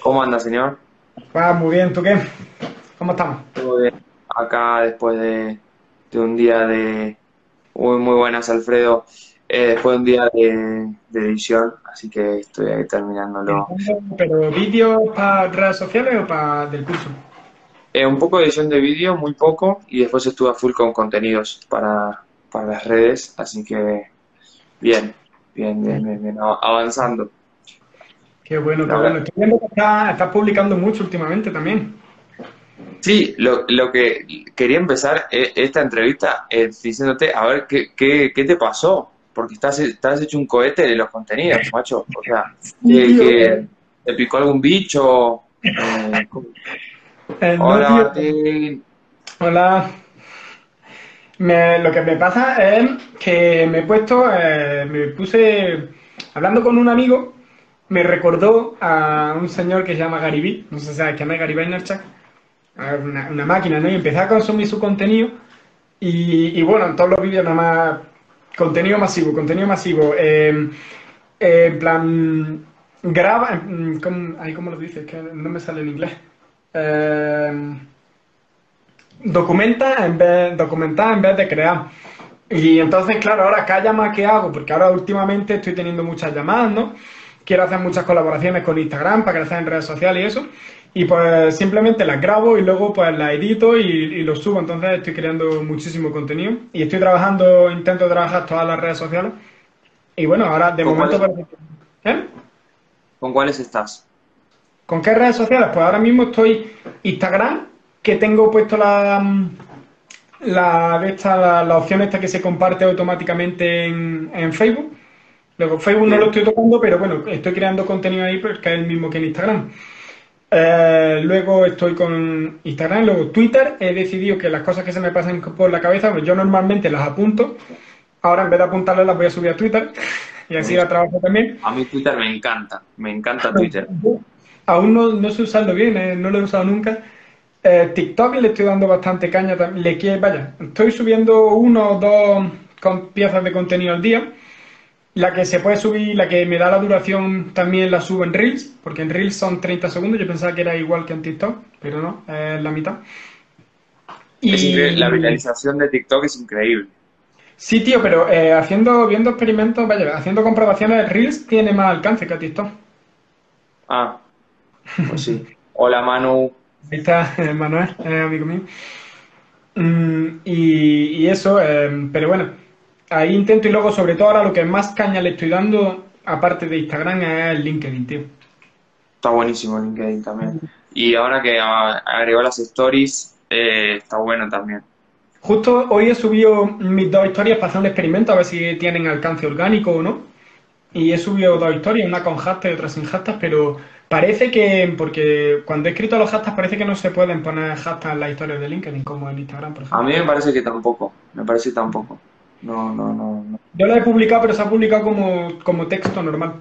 ¿Cómo anda, señor? Va muy bien, ¿tú qué? ¿Cómo estamos? Todo bien. Acá después de, de un día de... Muy, muy buenas, Alfredo. Eh, después de un día de, de edición, así que estoy ahí terminándolo. ¿Pero vídeos para redes sociales o para del curso? Eh, un poco de edición de vídeo, muy poco, y después estuve a full con contenidos para, para las redes, así que bien, bien, bien, bien, bien, avanzando. Qué bueno, qué bueno. Estoy viendo que estás, estás publicando mucho últimamente también. Sí, lo, lo que quería empezar eh, esta entrevista eh, diciéndote, a ver, ¿qué, qué, qué te pasó? Porque estás, estás hecho un cohete de los contenidos, macho. O sea, que, te picó algún bicho. eh, Eh, hola. Martín. Hola. Me- lo que me pasa es que me he puesto, eh, me puse, hablando con un amigo, me recordó a un señor que se llama Garibí, no sé si sabes quién es Gary Vaynerchuk, a una, una máquina, ¿no? Y empecé a consumir su contenido y, y bueno, en todos los vídeos nada más, contenido masivo, contenido masivo, eh, en plan, graba, mm, ¿cómo, ay, ¿cómo lo dices? Que no me sale en inglés. Eh, documenta en vez, documentar en vez de crear. Y entonces, claro, ahora cada llamada que hago, porque ahora últimamente estoy teniendo muchas llamadas, ¿no? Quiero hacer muchas colaboraciones con Instagram para crecer en redes sociales y eso. Y pues simplemente las grabo y luego pues las edito y, y los subo. Entonces estoy creando muchísimo contenido. Y estoy trabajando, intento trabajar todas las redes sociales. Y bueno, ahora de ¿Con momento parece ¿Eh? ¿Con cuáles estás? ¿Con qué redes sociales? Pues ahora mismo estoy Instagram, que tengo puesto la, la, esta, la, la opción esta que se comparte automáticamente en, en Facebook. Luego Facebook no lo estoy tocando, pero bueno, estoy creando contenido ahí porque es el mismo que en Instagram. Eh, luego estoy con Instagram, luego Twitter. He decidido que las cosas que se me pasan por la cabeza, pues yo normalmente las apunto. Ahora en vez de apuntarlas las voy a subir a Twitter y así la trabajo también. A mí Twitter me encanta, me encanta Twitter. Aún no, no sé usarlo bien, eh, no lo he usado nunca. Eh, TikTok le estoy dando bastante caña. Le quiero, vaya, estoy subiendo uno o dos con piezas de contenido al día. La que se puede subir, la que me da la duración, también la subo en Reels, porque en Reels son 30 segundos. Yo pensaba que era igual que en TikTok, pero no, es la mitad. Y la viralización de TikTok es increíble. sí, tío, pero eh, haciendo, viendo experimentos, vaya, haciendo comprobaciones, Reels tiene más alcance que TikTok. Ah, pues sí. Hola, Manu. Ahí está Manuel, eh, amigo mío. Mm, y, y eso, eh, pero bueno, ahí intento y luego sobre todo ahora lo que más caña le estoy dando, aparte de Instagram, es el LinkedIn, tío. Está buenísimo LinkedIn también. Y ahora que agregó las stories, eh, está bueno también. Justo hoy he subido mis dos historias para hacer un experimento, a ver si tienen alcance orgánico o no. Y he subido dos historias, una con hashtag y otra sin hashtag, pero parece que, porque cuando he escrito los hashtags parece que no se pueden poner hashtags en las historias de LinkedIn, como en Instagram, por A ejemplo. mí me parece que tampoco. Me parece que tampoco. No, no, no, no. Yo la he publicado, pero se ha publicado como, como texto normal.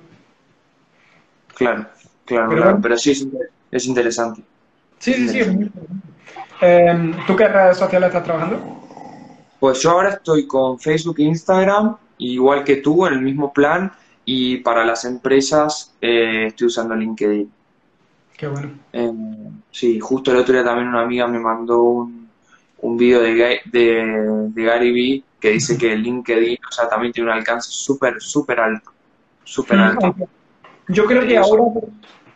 Claro, claro, Pero claro. Pero sí es, inter- es interesante. Sí, sí, sí. Eh, ¿tú qué redes sociales estás trabajando? Pues yo ahora estoy con Facebook e Instagram, igual que tú, en el mismo plan. Y para las empresas eh, estoy usando LinkedIn. Qué bueno. Eh, sí, justo el otro día también una amiga me mandó un, un video de, de, de Gary Vee que dice que LinkedIn, o sea, también tiene un alcance súper, súper alto. Súper alto. Yo creo que ahora,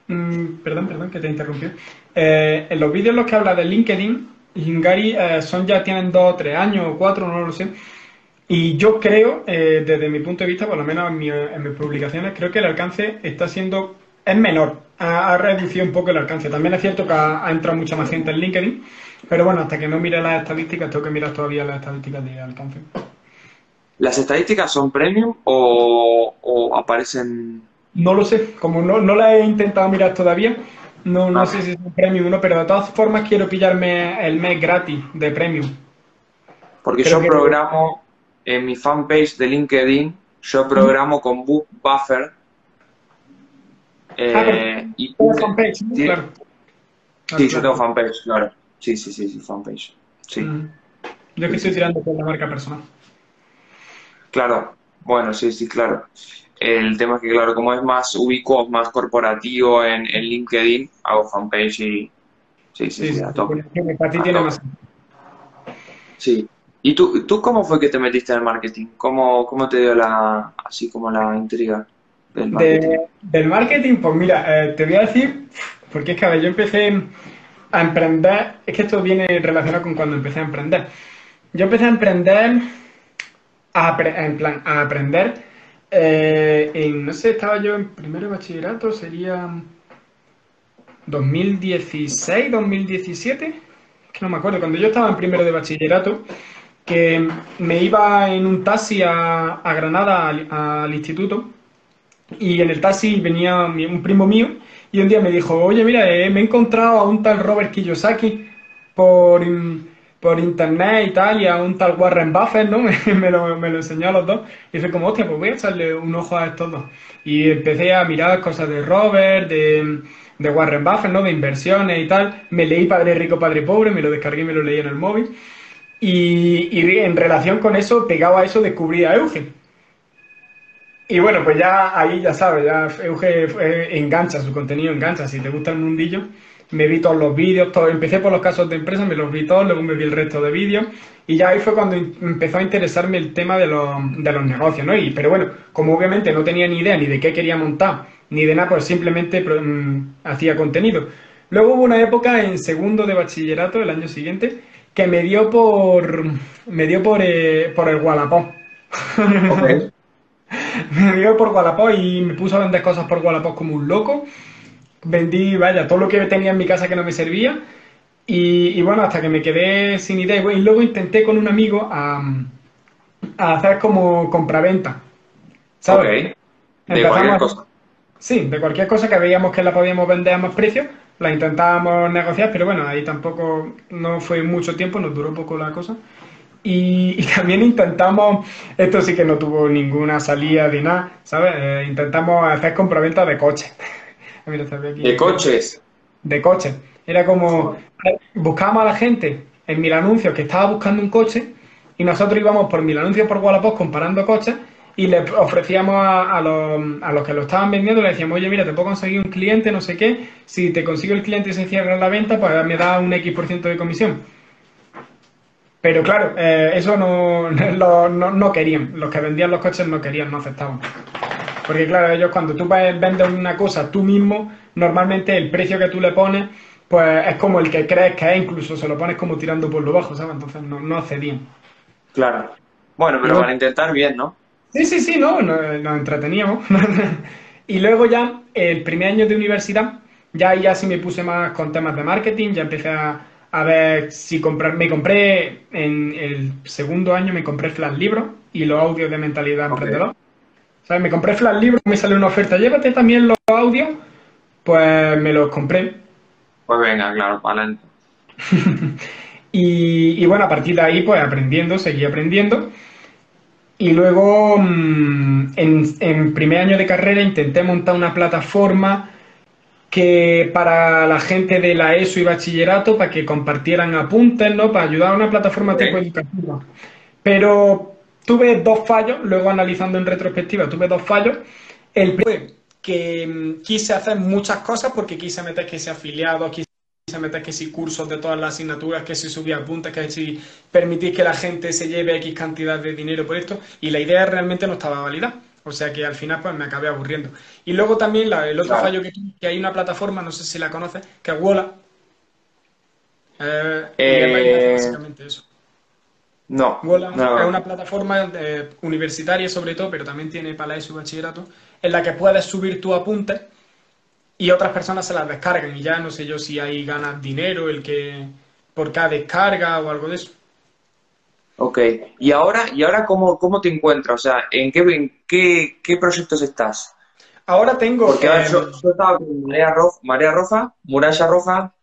mm, perdón, perdón, que te interrumpí. Eh, en los vídeos en los que habla de LinkedIn, Gary eh, son ya tienen dos o tres años o cuatro, no lo sé. Y yo creo, eh, desde mi punto de vista, por lo menos en, mi- en mis publicaciones, creo que el alcance está siendo, es menor, ha, ha reducido un poco el alcance. También es cierto que ha, ha entrado mucha más gente en LinkedIn, pero bueno, hasta que no mire las estadísticas, tengo que mirar todavía las estadísticas de alcance. ¿Las estadísticas son premium o, o aparecen? No lo sé, como no, no la he intentado mirar todavía, no, no Ah. sé si es un premium o no, pero de todas formas quiero pillarme el mes gratis de premium. Porque Creo yo programo en mi fanpage de LinkedIn, yo programo con Book Buffer. eh, Ah, pero- y Tengo fanpage, ¿no? Sí. Claro. Sí, yo tengo fanpage, claro. Sí, sí, sí, sí, fanpage. Sí, Mm. Yo que estoy tirando por la marca personal. claro. Bueno, sí, sí, claro. El tema es que, claro, como es más ubicuo, más corporativo en, en LinkedIn, hago fanpage y... Sí, sí, sí, a tope. Para ti tiene más. Sí. ¿Y tú, tú cómo fue que te metiste en el marketing? ¿Cómo, cómo te dio la, así como la intriga del marketing? De- del marketing, pues mira, eh, te voy a decir, porque es que a ver, yo empecé a emprender, es que esto viene relacionado con cuando empecé a emprender. Yo empecé a emprender, a, en plan, a aprender, eh, no sé, estaba yo en primero de bachillerato, sería 2016, 2017, que no me acuerdo, cuando yo estaba en primero de bachillerato, que me iba en un taxi a, a Granada al- al instituto. Y en el taxi venía un primo mío y un día me dijo, oye, mira, eh, me he encontrado a un tal Robert Kiyosaki por, por internet y tal, y a un tal Warren Buffett, ¿no? Me, me lo, me lo enseñó a los dos. Y fue como, hostia, pues voy a echarle un ojo a estos dos. Y empecé a mirar cosas de Robert, de, de Warren Buffett, ¿no? De inversiones y tal. Me leí Padre Rico, Padre Pobre, me lo descargué y me lo leí en el móvil. Y, y en relación con eso, pegado a eso, descubrí a Eugen. Y bueno, pues ya ahí ya sabes, ya Euge eh, engancha, su contenido engancha. Si te gusta el mundillo, me vi todos los vídeos, todo, empecé por los casos de empresa, me los vi todos, luego me vi el resto de vídeos. Y ya ahí fue cuando empezó a interesarme el tema de los, de los negocios, ¿no? Y, pero bueno, como obviamente no tenía ni idea ni de qué quería montar, ni de nada, pues simplemente pro- mm, hacía contenido. Luego hubo una época en segundo de bachillerato, el año siguiente, que me dio por, me dio por, eh, por el Wallapop. Ok. Me dio por Wallapop y me puso a vender cosas por Wallapop como un loco. Vendí, vaya, todo lo que tenía en mi casa que no me servía. Y, y bueno, hasta que me quedé sin idea. Y luego intenté con un amigo a, a hacer como compraventa. ¿Sabes? Ok. De Empezamos cualquier cosa. Sí, de cualquier cosa que veíamos que la podíamos vender a más precio, la intentábamos negociar, pero bueno, ahí tampoco no fue mucho tiempo, nos duró poco la cosa. Y, y también intentamos, esto sí que no tuvo ninguna salida de nada, ¿sabes? Eh, intentamos hacer compraventa de coches. Mira, aquí. De coches. De coches. Era como, buscábamos a la gente en mil anuncios que estaba buscando un coche y nosotros íbamos por mil anuncios por Wallapop comparando coches y le ofrecíamos a, a los, a los que lo estaban vendiendo, le decíamos, oye, mira, te puedo conseguir un cliente, no sé qué, si te consigo el cliente y se cierra la venta, pues me da un X% de comisión. Pero claro, eh, eso no, lo- no, no querían, los que vendían los coches no querían, no aceptaban. Porque claro, ellos cuando tú ve- vendes una cosa tú mismo, normalmente el precio que tú le pones, pues es como el que crees que es, incluso se lo pones como tirando por lo bajo, ¿sabes? Entonces no, no accedían. Claro. Bueno, pero para intentar bien, ¿no? Sí, sí, sí, no, nos, nos entreteníamos. y luego ya, el primer año de universidad, ya ahí ya sí me puse más con temas de marketing, ya empecé a, a ver si comprar, me compré en el segundo año, me compré Flash Libros y los audios de mentalidad Ok. emprendedor. ¿Sabes? Me compré Flash Libros, me salió una oferta, llévate también los audios, pues me los compré. Pues venga, claro, para adelante. Y, y bueno, a partir de ahí, pues aprendiendo, seguí aprendiendo. Y luego, mm, en, en primer año de carrera, intenté montar una plataforma que para la gente de la ESO y bachillerato, para que compartieran apuntes, ¿no? Para ayudar a una plataforma Ok. tipo educativa. Pero tuve dos fallos, luego analizando en retrospectiva, tuve dos fallos. El primero fue que mm, quise hacer muchas cosas porque quise meter que sea afiliado, quise meter que si cursos de todas las asignaturas, que si subía apuntes, que si permitir que la gente se lleve X cantidad de dinero por esto, y la idea realmente no estaba válida. O sea que al final pues me acabé aburriendo. Y luego también la- el otro Claro. fallo que que hay una plataforma, no sé si la conoces, que es Wola. Eh, Eh, básicamente- eso. No. Wola no. es una plataforma eh, universitaria sobre todo, pero también tiene para la ESO bachillerato, en la que puedes subir tus apuntes y otras personas se las descargan y ya no sé yo si ahí ganas dinero el que por cada descarga o algo de eso. Ok. ¿Y ahora, y ahora cómo, cómo te encuentras? O sea, ¿en qué, en qué, qué proyectos estás? Ahora tengo... Porque eh, yo, yo estaba con Marea Roja, Marea Roja, Muralla Roja.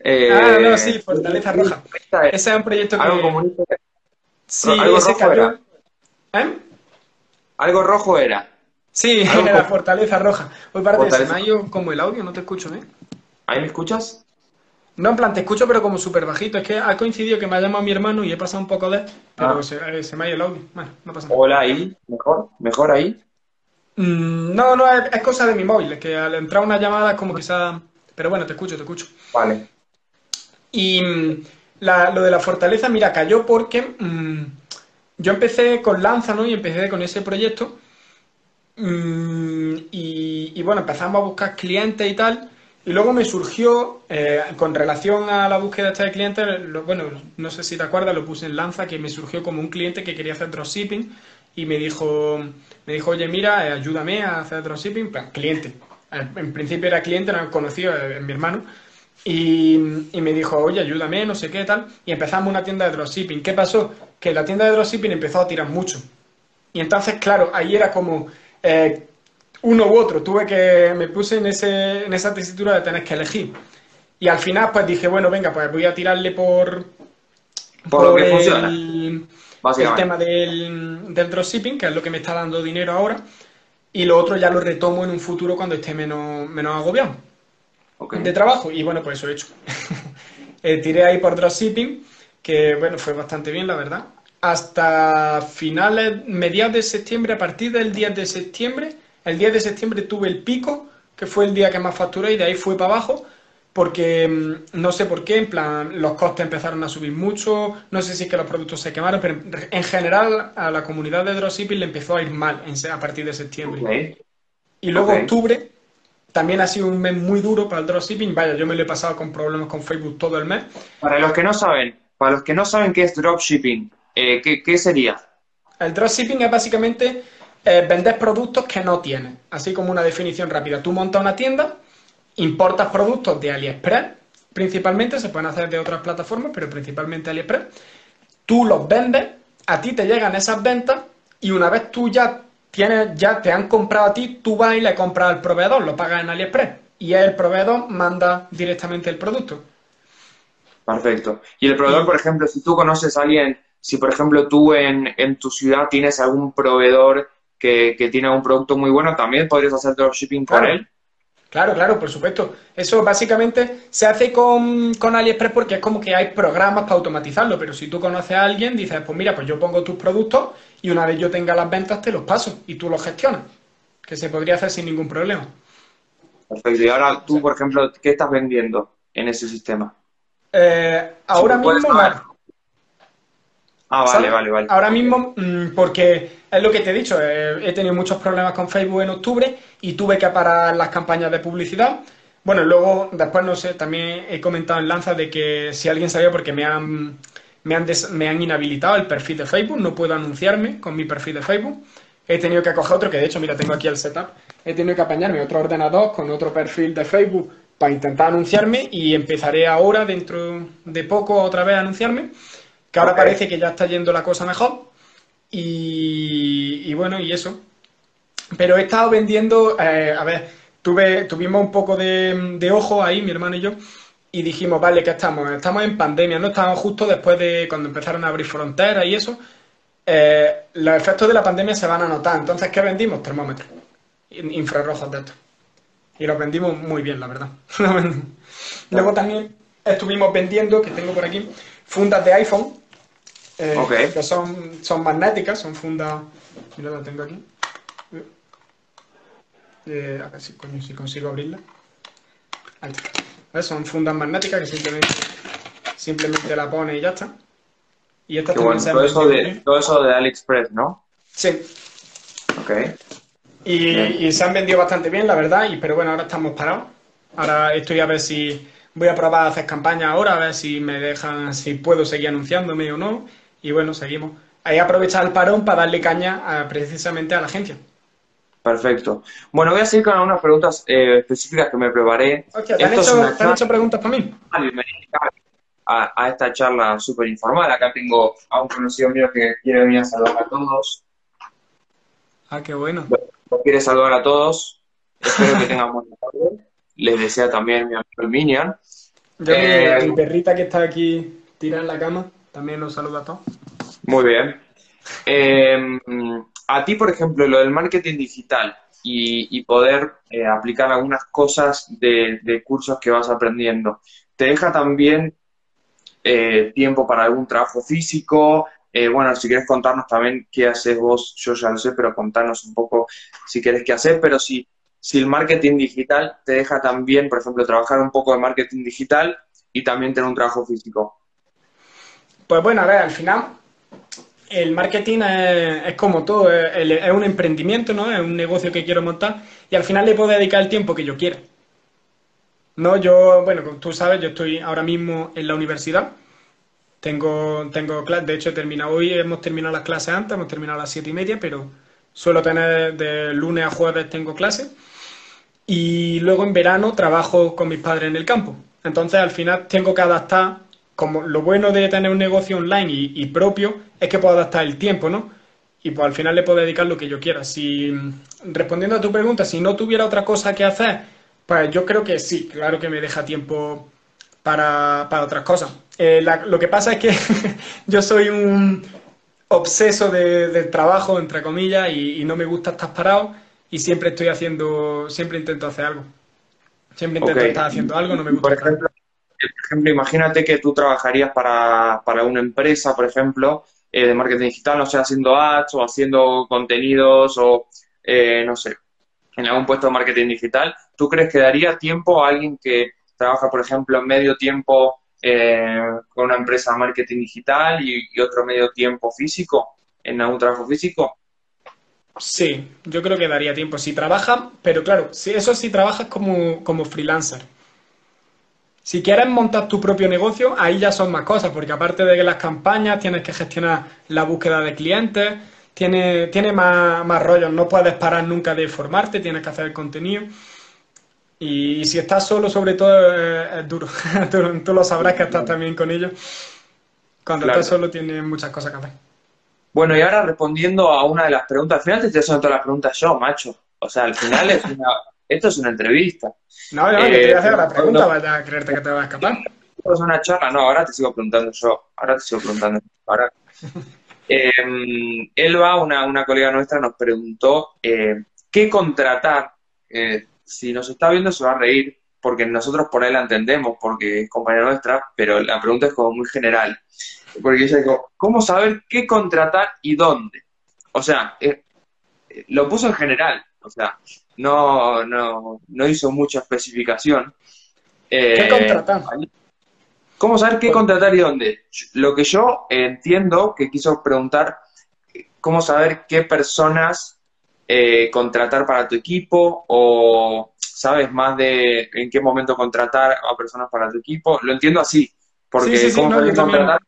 eh, Ah, no, sí, Fortaleza Roja. ese es un proyecto que... Algo comunista. Sí, algo ese rojo cayó... ¿Eh? Algo rojo era. Sí, Algo la Fortaleza Roja. Fortaleza. me ha ido como el audio, no te escucho, ¿eh? ¿Ahí me escuchas? No, en plan, te escucho, pero como súper bajito. Es que ha coincidido que me ha llamado mi hermano y he pasado un poco de... Pero Ah. se, eh, se me ha ido el audio. Bueno, no pasa nada. Hola, ahí. Mejor, mejor ahí. Mm, no, no, es, cosa de mi móvil, es que al entrar una llamada es como quizá... Pero bueno, te escucho, te escucho. Vale. Y mm, lo de la fortaleza, mira, cayó porque mm, yo empecé con Lanza, ¿no? Y empecé con ese proyecto. y, bueno, empezamos a buscar clientes y tal. Y luego me surgió, eh, con relación a la búsqueda de clientes, bueno, no sé si te acuerdas, lo puse en Lanza, que me surgió como un cliente que quería hacer dropshipping y me dijo, me dijo, oye, mira, eh, ayúdame a hacer dropshipping, pues, cliente. En principio era cliente, no conocido, es mi hermano. Y, me dijo, oye, ayúdame, no sé qué, tal. Y empezamos una tienda de dropshipping. ¿Qué pasó? Que la tienda de dropshipping empezó a tirar mucho. Y entonces, claro, ahí era como eh, uno u otro. Tuve que, me puse en, ese, en esa tesitura de tener que elegir. Y al final, pues dije, bueno, venga, pues voy a tirarle por... Por, lo que funciona el tema del, del dropshipping, que es lo que me está dando dinero ahora, y lo otro ya lo retomo en un futuro cuando esté menos, menos agobiado de trabajo. Y bueno, pues eso he hecho. Eh, tiré ahí por dropshipping, que bueno, fue bastante bien, la verdad. Hasta finales, mediados de septiembre, a partir del 10 de septiembre, el 10 de septiembre tuve el pico, que fue el día que más facturé, y de ahí fue para abajo porque mm, no sé por qué, en plan, los costes empezaron a subir mucho, no sé si es que los productos se quemaron, pero en general a la comunidad de dropshipping le empezó a ir mal a partir de septiembre. Y luego octubre también ha sido un mes muy duro para el dropshipping, vaya, yo me lo he pasado con problemas con Facebook todo el mes. Para los que no saben, para los que no saben qué es dropshipping, eh, ¿qué, sería? El dropshipping es básicamente eh, vender productos que no tienes, así como una definición rápida. Tú montas una tienda importas productos de AliExpress, principalmente, se pueden hacer de otras plataformas, pero principalmente AliExpress. Tú los vendes, a ti te llegan esas ventas y una vez tú ya tienes, ya te han comprado a ti, tú vas y le compras al proveedor, lo pagas en AliExpress y el proveedor manda directamente el producto. Perfecto. Y el proveedor, por ejemplo, si tú conoces a alguien, si por ejemplo tú en, en tu ciudad tienes algún proveedor que, que, tiene un producto muy bueno, también podrías hacer dropshipping con él. Claro, claro, por supuesto. Eso básicamente se hace con, con, AliExpress porque es como que hay programas para automatizarlo, pero si tú conoces a alguien, dices, pues mira, pues yo pongo tus productos y una vez yo tenga las ventas te los paso y tú los gestionas, que se podría hacer sin ningún problema. Perfecto. Y ahora tú, por ejemplo, ¿qué estás vendiendo en ese sistema? Eh, ahora mismo... Ah, vale, vale, vale. Ahora mismo, mm, porque es lo que te he dicho, eh, he tenido muchos problemas con Facebook en octubre y tuve que parar las campañas de publicidad. Bueno, luego, después, no sé, también he comentado en Lanza de que si alguien sabía, porque me han, me han, me han inhabilitado el perfil de Facebook, no puedo anunciarme con mi perfil de Facebook. He tenido que coger otro, que de hecho, mira, tengo aquí el setup. He tenido que apañarme otro ordenador con otro perfil de Facebook para intentar anunciarme y empezaré ahora, dentro de poco, otra vez a anunciarme que ahora parece que ya está yendo la cosa mejor. Y, bueno, y eso. Pero he estado vendiendo, eh, a ver, tuve, tuvimos un poco de, ojo ahí, mi hermano y yo, y dijimos, vale, ¿qué estamos? Estamos en pandemia, ¿no? Estamos justo después de cuando empezaron a abrir fronteras y eso. Eh, los efectos de la pandemia se van a notar. Entonces, ¿qué vendimos? Termómetros infrarrojos de estos. Y los vendimos muy bien, la verdad. Luego también estuvimos vendiendo, que tengo por aquí, fundas de iPhone, eh, que son, son magnéticas, son fundas. Mira, la tengo aquí. Eh, a ver si, si consigo abrirla. Ahí Son fundas magnéticas que simplemente, simplemente la pone y ya está. Y esta también se todo, eso de, todo eso de AliExpress, ¿no? Sí. Ok. Y, y, se han vendido bastante bien, la verdad, y, pero bueno, ahora estamos parados. Ahora estoy a ver si voy a probar a hacer campaña ahora, a ver si me dejan, si puedo seguir anunciándome o no. Y bueno, seguimos. Ahí aprovechar el parón para darle caña precisamente a la agencia. Perfecto. Bueno, voy a seguir con algunas preguntas eh, específicas que me preparé. ¿te, han hecho, preguntas para mí? A, a esta charla súper informal. Acá tengo a un conocido mío que quiere venir a saludar a todos. Ah, qué bueno. quiere saludar a todos. Espero que tengan buena tarde. Les desea también mi amigo Minion. Yo eh, mi perrita que está aquí tirada en la cama. También los saludo a todos. Muy bien. Eh, a ti, por ejemplo, lo del marketing digital y, poder eh, aplicar algunas cosas de, cursos que vas aprendiendo, ¿te deja también eh, tiempo para algún trabajo físico? Eh, bueno, si quieres contarnos también qué haces vos, yo ya lo sé, pero contarnos un poco si quieres qué hacer, pero si, si el marketing digital te deja también, por ejemplo, trabajar un poco de marketing digital y también tener un trabajo físico. Pues bueno, a ver, al final el marketing es, como todo, es, un emprendimiento, ¿no? Es un negocio que quiero montar y al final le puedo dedicar el tiempo que yo quiera. No, yo, bueno, como tú sabes, yo estoy ahora mismo en la universidad. Tengo, tengo clases, de hecho he terminado hoy, hemos terminado las clases antes, hemos terminado a las siete y media, pero suelo tener de lunes a jueves tengo clases. Y luego en verano trabajo con mis padres en el campo. Entonces al final tengo que adaptar como lo bueno de tener un negocio online y, propio es que puedo adaptar el tiempo, ¿no? Y pues al final le puedo dedicar lo que yo quiera. Si, respondiendo a tu pregunta, si no tuviera otra cosa que hacer, pues yo creo que sí, claro que me deja tiempo para, otras cosas. Eh, lo que pasa es que yo soy un obseso del trabajo, entre comillas, y, no me gusta estar parado y siempre estoy haciendo, siempre intento hacer algo. Siempre intento estar haciendo algo, no me gusta. Por por ejemplo, imagínate que tú trabajarías para, una empresa, por ejemplo, eh, de marketing digital, no sé, haciendo ads o haciendo contenidos o, eh, no sé, en algún puesto de marketing digital. ¿Tú crees que daría tiempo a alguien que trabaja, por ejemplo, en medio tiempo eh, con una empresa de marketing digital y, otro medio tiempo físico, en algún trabajo físico? Sí, yo creo que daría tiempo. Si trabaja, pero claro, si eso sí trabajas como, como freelancer. Si quieres montar tu propio negocio, ahí ya son más cosas, porque aparte de que las campañas tienes que gestionar la búsqueda de clientes, tiene, tiene más, más rollos, no puedes parar nunca de formarte, tienes que hacer el contenido. Y, si estás solo, sobre todo, es, duro. tú, lo sabrás que estás también con ellos. Cuando estás solo, tienes muchas cosas que hacer. Bueno, y ahora respondiendo a una de las preguntas, al final te estoy haciendo todas las preguntas yo, macho. O sea, al final es una, esto es una entrevista. No, no, te voy a hacer la eh, pregunta, vaya a creerte que te va a escapar. Es una charla, no, ahora te sigo preguntando yo. Ahora te sigo preguntando. Ahora. Eh, Elba, una, una colega nuestra, nos preguntó eh, qué contratar. Eh, si nos está viendo se va a reír, porque nosotros por ahí la entendemos, porque es compañera nuestra, pero la pregunta es como muy general. Porque ella dijo, ¿cómo saber qué contratar y dónde? O sea, lo puso en general. O sea, no, no, no hizo mucha especificación. ¿Qué eh, contratar? ¿Cómo saber qué contratar y dónde? Lo que yo entiendo que quiso preguntar, ¿cómo saber qué personas eh, contratar para tu equipo o sabes más de en qué momento contratar a personas para tu equipo? Lo entiendo así, porque ¿cómo, contratar,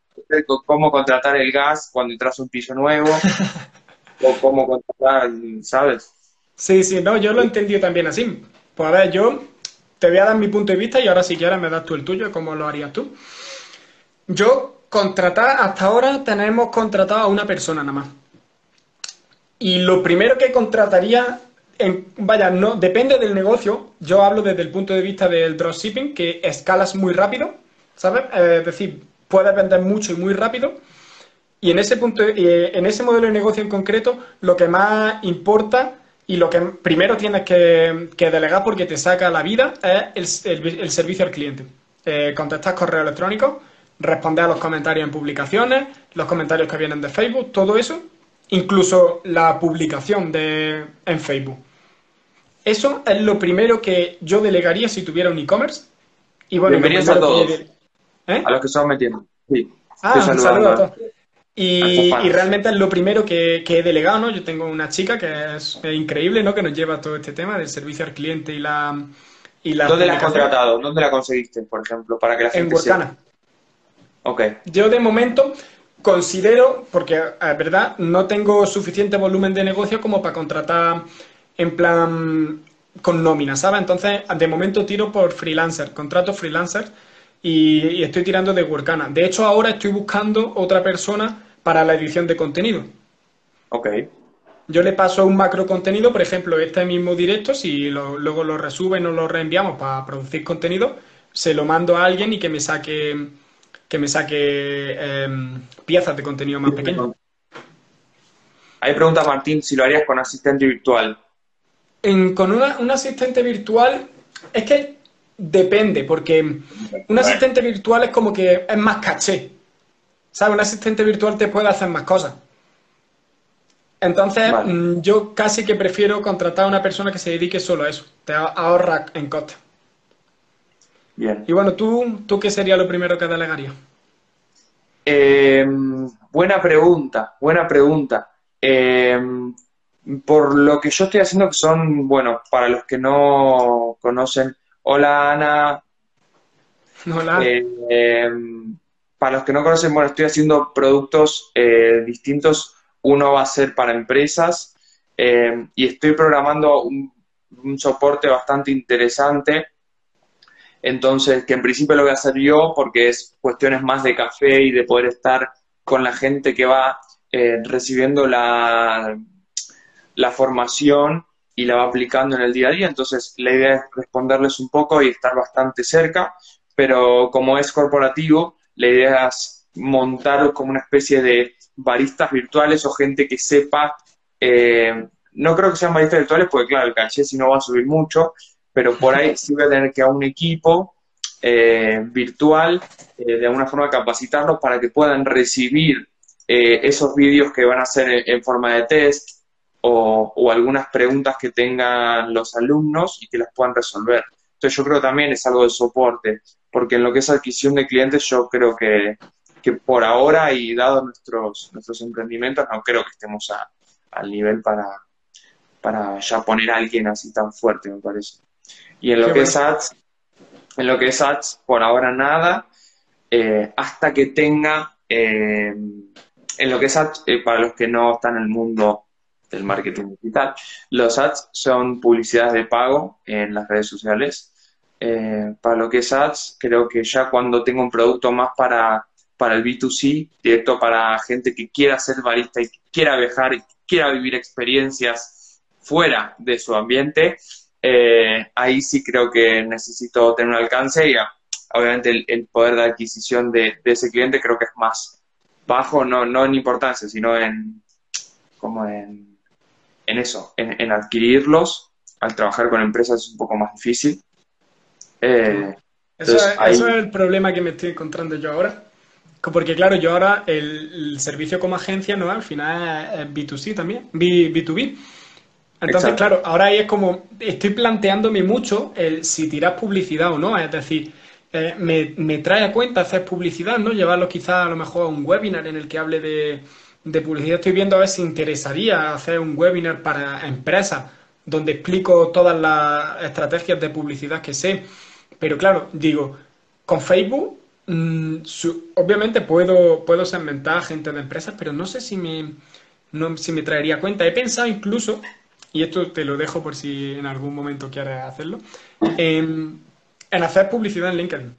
cómo contratar el gas cuando entras a un piso nuevo o cómo contratar, ¿sabes? Sí, sí, no, yo lo he entendido también así. Pues a ver, yo te voy a dar mi punto de vista y ahora si quieres me das tú el tuyo, ¿cómo lo harías tú? Yo contratar, hasta ahora tenemos contratado a una persona nada más. Y lo primero que contrataría, en, vaya, no, depende del negocio, yo hablo desde el punto de vista del dropshipping, que escalas muy rápido, ¿sabes? Eh, es decir, puedes vender mucho y muy rápido. Y en ese punto, eh, en ese modelo de negocio en concreto, lo que más importa y lo que primero tienes que, delegar porque te saca la vida es el, servicio al cliente. Eh, contestar correo electrónico, responder a los comentarios en publicaciones, los comentarios que vienen de Facebook, todo eso, incluso la publicación de, en Facebook. Eso es lo primero que yo delegaría si tuviera un e-commerce. Y bueno, Bienvenidos a todos. ¿Eh? A los que estamos metiendo. Sí. Ah, un saludo a todos. Y, realmente es lo primero que, he delegado, ¿no? Yo tengo una chica que es, increíble, ¿no? Que nos lleva todo este tema del servicio al cliente y la... Y la ¿Dónde la has contratado? ¿Dónde la conseguiste, por ejemplo? Para que la gente En Workana. Ok. Yo de momento considero, porque es verdad, no tengo suficiente volumen de negocio como para contratar en plan con nómina, ¿sabes? Entonces, de momento tiro por freelancer, contrato freelancer y, y estoy tirando de Workana. De hecho, ahora estoy buscando otra persona para la edición de contenido. Ok. Yo le paso un macro contenido, por ejemplo, este mismo directo, si luego lo resuben o lo reenviamos para producir contenido, se lo mando a alguien y que me saque que me saque em, piezas de contenido más pequeñas. Ahí pregunta Martín si lo harías con asistente virtual. con un asistente virtual, es que depende, porque un asistente virtual es como que es más caché. ¿Sabes? Un asistente virtual te puede hacer más cosas. Entonces, mm, yo casi que prefiero contratar a una persona que se dedique solo a eso. Te ahorra en coste. Bien. Y bueno, ¿tú, ¿tú qué sería lo primero que delegarías? Em, buena pregunta, buena pregunta. Em, por lo que yo estoy haciendo, que son, bueno, para los que no conocen, hola Ana. Hola. Em, para los que no conocen, bueno, estoy haciendo productos eh, distintos. Uno va a ser para empresas y estoy programando un, un soporte bastante interesante entonces, que en principio lo voy a hacer yo porque es cuestiones más de café y de poder estar con la gente que va eh, recibiendo la, la formación y la va aplicando en el día a día. Entonces, la idea es responderles un poco y estar bastante cerca, pero como es corporativo, la idea es montar como una especie de baristas virtuales o gente que sepa, eh, no creo que sean baristas virtuales porque claro, el caché si no va a subir mucho, pero por ahí sí voy a tener que a un equipo eh, virtual, eh, de alguna forma capacitarlos para que puedan recibir eh, esos vídeos que van a ser en, forma de test o, algunas preguntas que tengan los alumnos y que las puedan resolver. Entonces yo creo también es algo de soporte, porque en lo que es adquisición de clientes yo creo que, que por ahora y dado nuestros, nuestros emprendimientos no creo que estemos al nivel para, para ya poner a alguien así tan fuerte, me parece. Y en lo que es ads, en lo que es ads, por ahora nada, eh, hasta que tenga, eh, en lo que es ads, eh, para los que no están en el mundo del marketing digital, los ads son publicidades de pago en las redes sociales. para lo que es ads, creo que ya cuando tengo un producto más para, para el B2C, directo para gente que quiera ser barista y quiera viajar y quiera vivir experiencias fuera de su ambiente, eh, ahí sí creo que necesito tener un alcance y obviamente el, poder de adquisición de, ese cliente creo que es más bajo, no, no en importancia, sino en como en, en eso, en, adquirirlos. Al trabajar con empresas es un poco más difícil. Eh, eso, es, el problema que me estoy encontrando yo ahora. Porque claro, yo ahora el, servicio como agencia, ¿no? Al final es B2C también, B, B2B. Entonces, claro, ahora ahí es como, estoy planteándome mucho el si tiras publicidad o no, es decir, eh, me, trae a cuenta hacer publicidad, ¿no? Llevarlo quizás a lo mejor a un webinar en el que hable de, de publicidad. Estoy viendo a ver si interesaría hacer un webinar para empresas donde explico todas las estrategias de publicidad que sé. Pero claro, digo, con Facebook, mm, obviamente puedo, puedo segmentar a gente de empresas, pero no sé si me, no, si me traería cuenta. He pensado incluso y esto te lo dejo por si en algún momento quieres hacerlo, en, hacer publicidad en LinkedIn.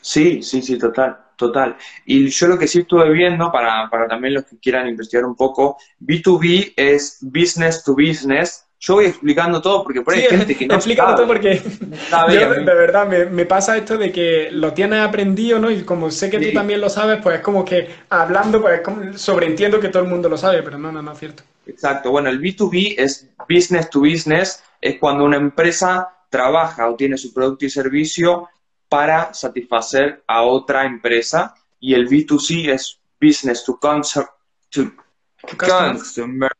Sí, sí, sí, total, total. Y yo lo que sí estuve viendo, para, para también los que quieran investigar un poco, B2B es business to business, yo voy explicando todo porque por ahí hay gente que no explicando todo porque yo, de verdad me, me, pasa esto de que lo tienes aprendido, ¿no? Y como sé que tú también lo sabes, pues es como que hablando, pues es como sobreentiendo que todo el mundo lo sabe, pero no, no, no es cierto. Exacto. Bueno, el B2B es business to business, es cuando una empresa trabaja o tiene su producto y servicio para satisfacer a otra empresa y el B2C es business to, to consumer.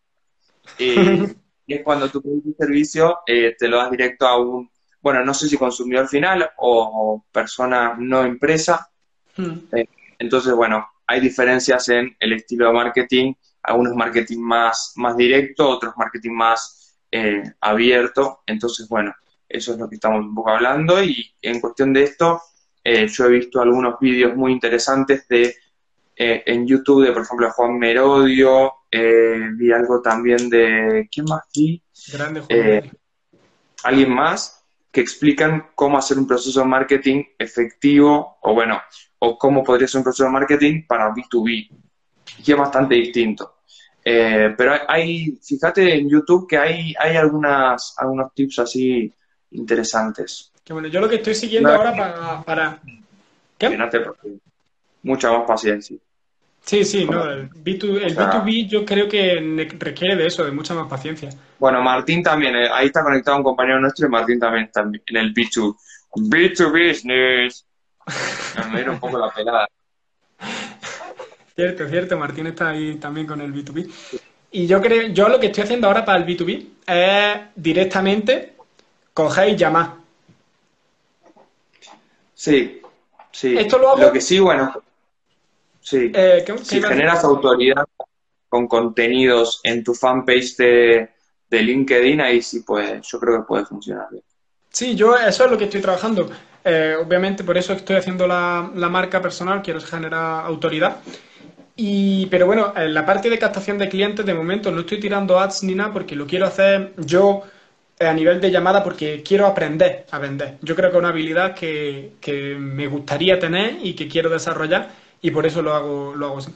Y, es cuando tu producto y servicio eh, te lo das directo a un, bueno, no sé si consumidor final o persona no empresa. Hmm. Eh, entonces, bueno, hay diferencias en el estilo de marketing algunos marketing más, más directo, otros marketing más eh, abierto. Entonces, bueno, eso es lo que estamos un poco hablando. Y en cuestión de esto, eh, yo he visto algunos vídeos muy interesantes de eh, en YouTube de, por ejemplo, Juan Merodio, vi algo también de, ¿quién más vi? Grande Juan Alguien más que explican cómo hacer un proceso de marketing efectivo, o bueno, o cómo podría ser un proceso de marketing para B2B, y es bastante distinto. Eh, pero hay, fíjate en YouTube que hay, hay algunas, algunos tips así interesantes. Que bueno, yo lo que estoy siguiendo ahora para... para... ¿Qué? Mucha más paciencia. Sí, sí, no, el, B2, el B2B yo creo que requiere de eso, de mucha más paciencia. Bueno, Martín también, eh, ahí está conectado un compañero nuestro y Martín también está en el B2. B2 Business. Me dieron un poco la pelada. Cierto, cierto, Martín está ahí también con el B2B. Y yo creo, yo lo que estoy haciendo ahora para el B2B es directamente coger y llamar. Sí, sí. Esto lo hago- Lo que sí, bueno, sí. Eh, ¿qué- si qué- generas autoridad con contenidos en tu fanpage de, de LinkedIn, ahí sí puede, yo creo que puede funcionar bien. Sí, yo eso es lo que estoy trabajando. Eh, obviamente por eso estoy haciendo la, la marca personal, quiero generar autoridad. Y, pero bueno, en la parte de captación de clientes de momento no estoy tirando ads ni nada porque lo quiero hacer yo a nivel de llamada porque quiero aprender a vender. Yo creo que es una habilidad que, que me gustaría tener y que quiero desarrollar y por eso lo hago, lo hago así.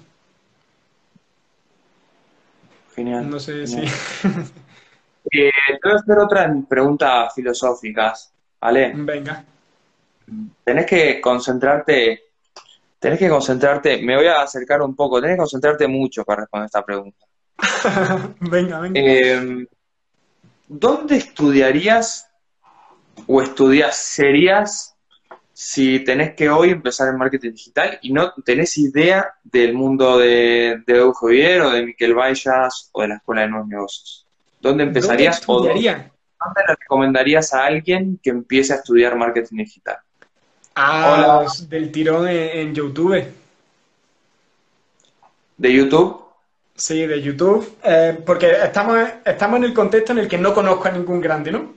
Genial. No sé si... Eh, te voy a hacer otras preguntas filosóficas, ¿vale? Venga. Tenés que concentrarte, tenés que concentrarte, me voy a acercar un poco, tenés que concentrarte mucho para responder esta pregunta. Venga, venga. Eh, ¿dónde estudiarías o estudiarías si tenés que hoy empezar en marketing digital y no tenés idea del mundo de, de Edu Javier o de Miquel Vallas o de la Escuela de Nuevos Negocios? ¿Dónde empezarías o ¿Dónde estudiaría? dónde le recomendarías a alguien que empiece a estudiar marketing digital? Ah, Hola. del tirón en, en YouTube. ¿De YouTube? Sí, de YouTube. Eh, porque estamos, estamos en el contexto en el que no conozco a ningún grande, ¿no?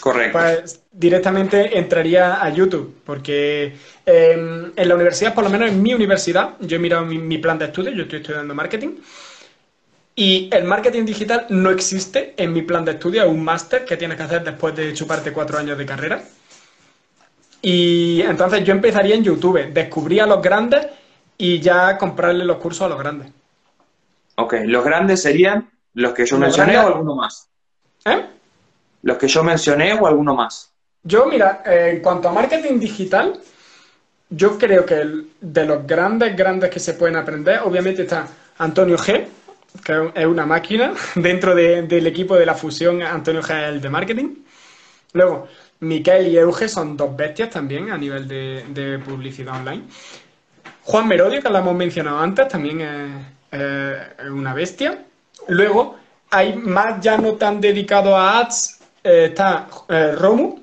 Correcto. Pues directamente entraría a YouTube, porque eh, en la universidad, por lo menos en mi universidad, yo he mirado mi, mi plan de estudio, yo estoy estudiando marketing, y el marketing digital no existe en mi plan de estudio, es un máster que tienes que hacer después de chuparte cuatro años de carrera. Y entonces yo empezaría en YouTube, descubría a los grandes y ya comprarle los cursos a los grandes. Ok, los grandes serían los que yo Los mencioné grandes- o alguno más. ¿Eh? Los que yo mencioné o alguno más. Yo, mira, eh, en cuanto a marketing digital, yo creo que el- de los grandes, grandes que se pueden aprender, obviamente está Antonio G, que es una máquina dentro de- del equipo de la fusión, Antonio G es el de marketing. Luego, Miquel y Euge son dos bestias también a nivel de, de publicidad online. Juan Merodio, que lo hemos mencionado antes, también es, es una bestia. Luego, hay más ya no tan dedicado a ads, eh, está eh, Romu,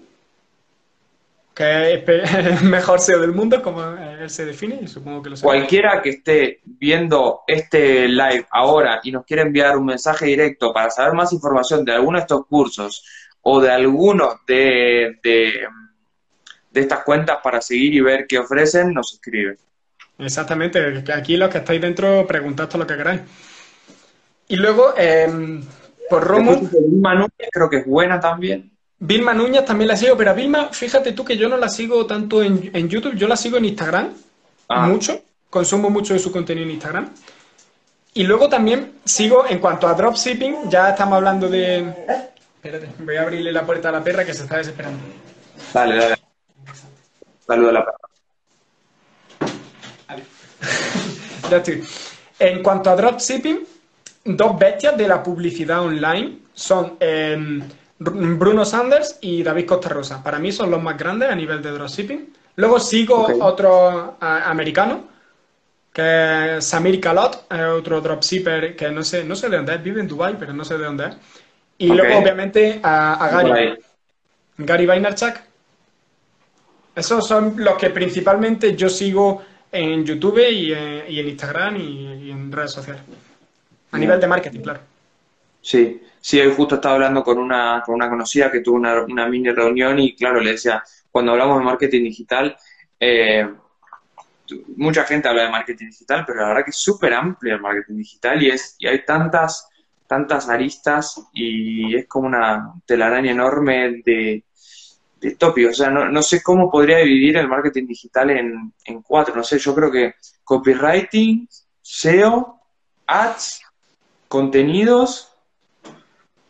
que es el mejor SEO del mundo, como él se define, y supongo que lo. Cualquiera que esté viendo este live ahora y nos quiera enviar un mensaje directo para saber más información de alguno de estos cursos o de alguno de, de, de estas cuentas para seguir y ver qué ofrecen, nos escribe. Exactamente, aquí los que estáis dentro, preguntad todo lo que queráis. Y luego, eh, por de Vilma Núñez, creo que es buena también. Vilma Núñez también la sigo, pero a Vilma, fíjate tú que yo no la sigo tanto en, en YouTube, yo la sigo en Instagram, Ah. mucho, consumo mucho de su contenido en Instagram. Y luego también sigo, en cuanto a dropshipping, ya estamos hablando de... Espérate, voy a abrirle la puerta a la perra que se está desesperando. Dale, dale. Saluda a la perra. Ya estoy. En cuanto a dropshipping, dos bestias de la publicidad online son eh, Bruno Sanders y David Costa Rosa. Para mí son los más grandes a nivel de dropshipping. Luego sigo otro a- americano, que es Samir Kalot, es otro dropshipper que no sé, no sé de dónde es, vive en Dubai, pero no sé de dónde es. Y luego, obviamente, a, Gary. Gary Vaynerchuk. Esos son los que principalmente yo sigo en YouTube y en, y en Instagram y, en redes sociales. A nivel de marketing, claro. Sí, sí, hoy justo estaba hablando con una, con una conocida que tuvo una, una mini reunión y claro, le decía, cuando hablamos de marketing digital, eh, mucha gente habla de marketing digital, pero la verdad que es súper amplio el marketing digital y, es, y hay tantas, tantas aristas y es como una telaraña enorme de tópicos. O sea, no, no sé cómo podría dividir el marketing digital en, en cuatro. No sé, yo creo que copywriting, SEO, ads, contenidos,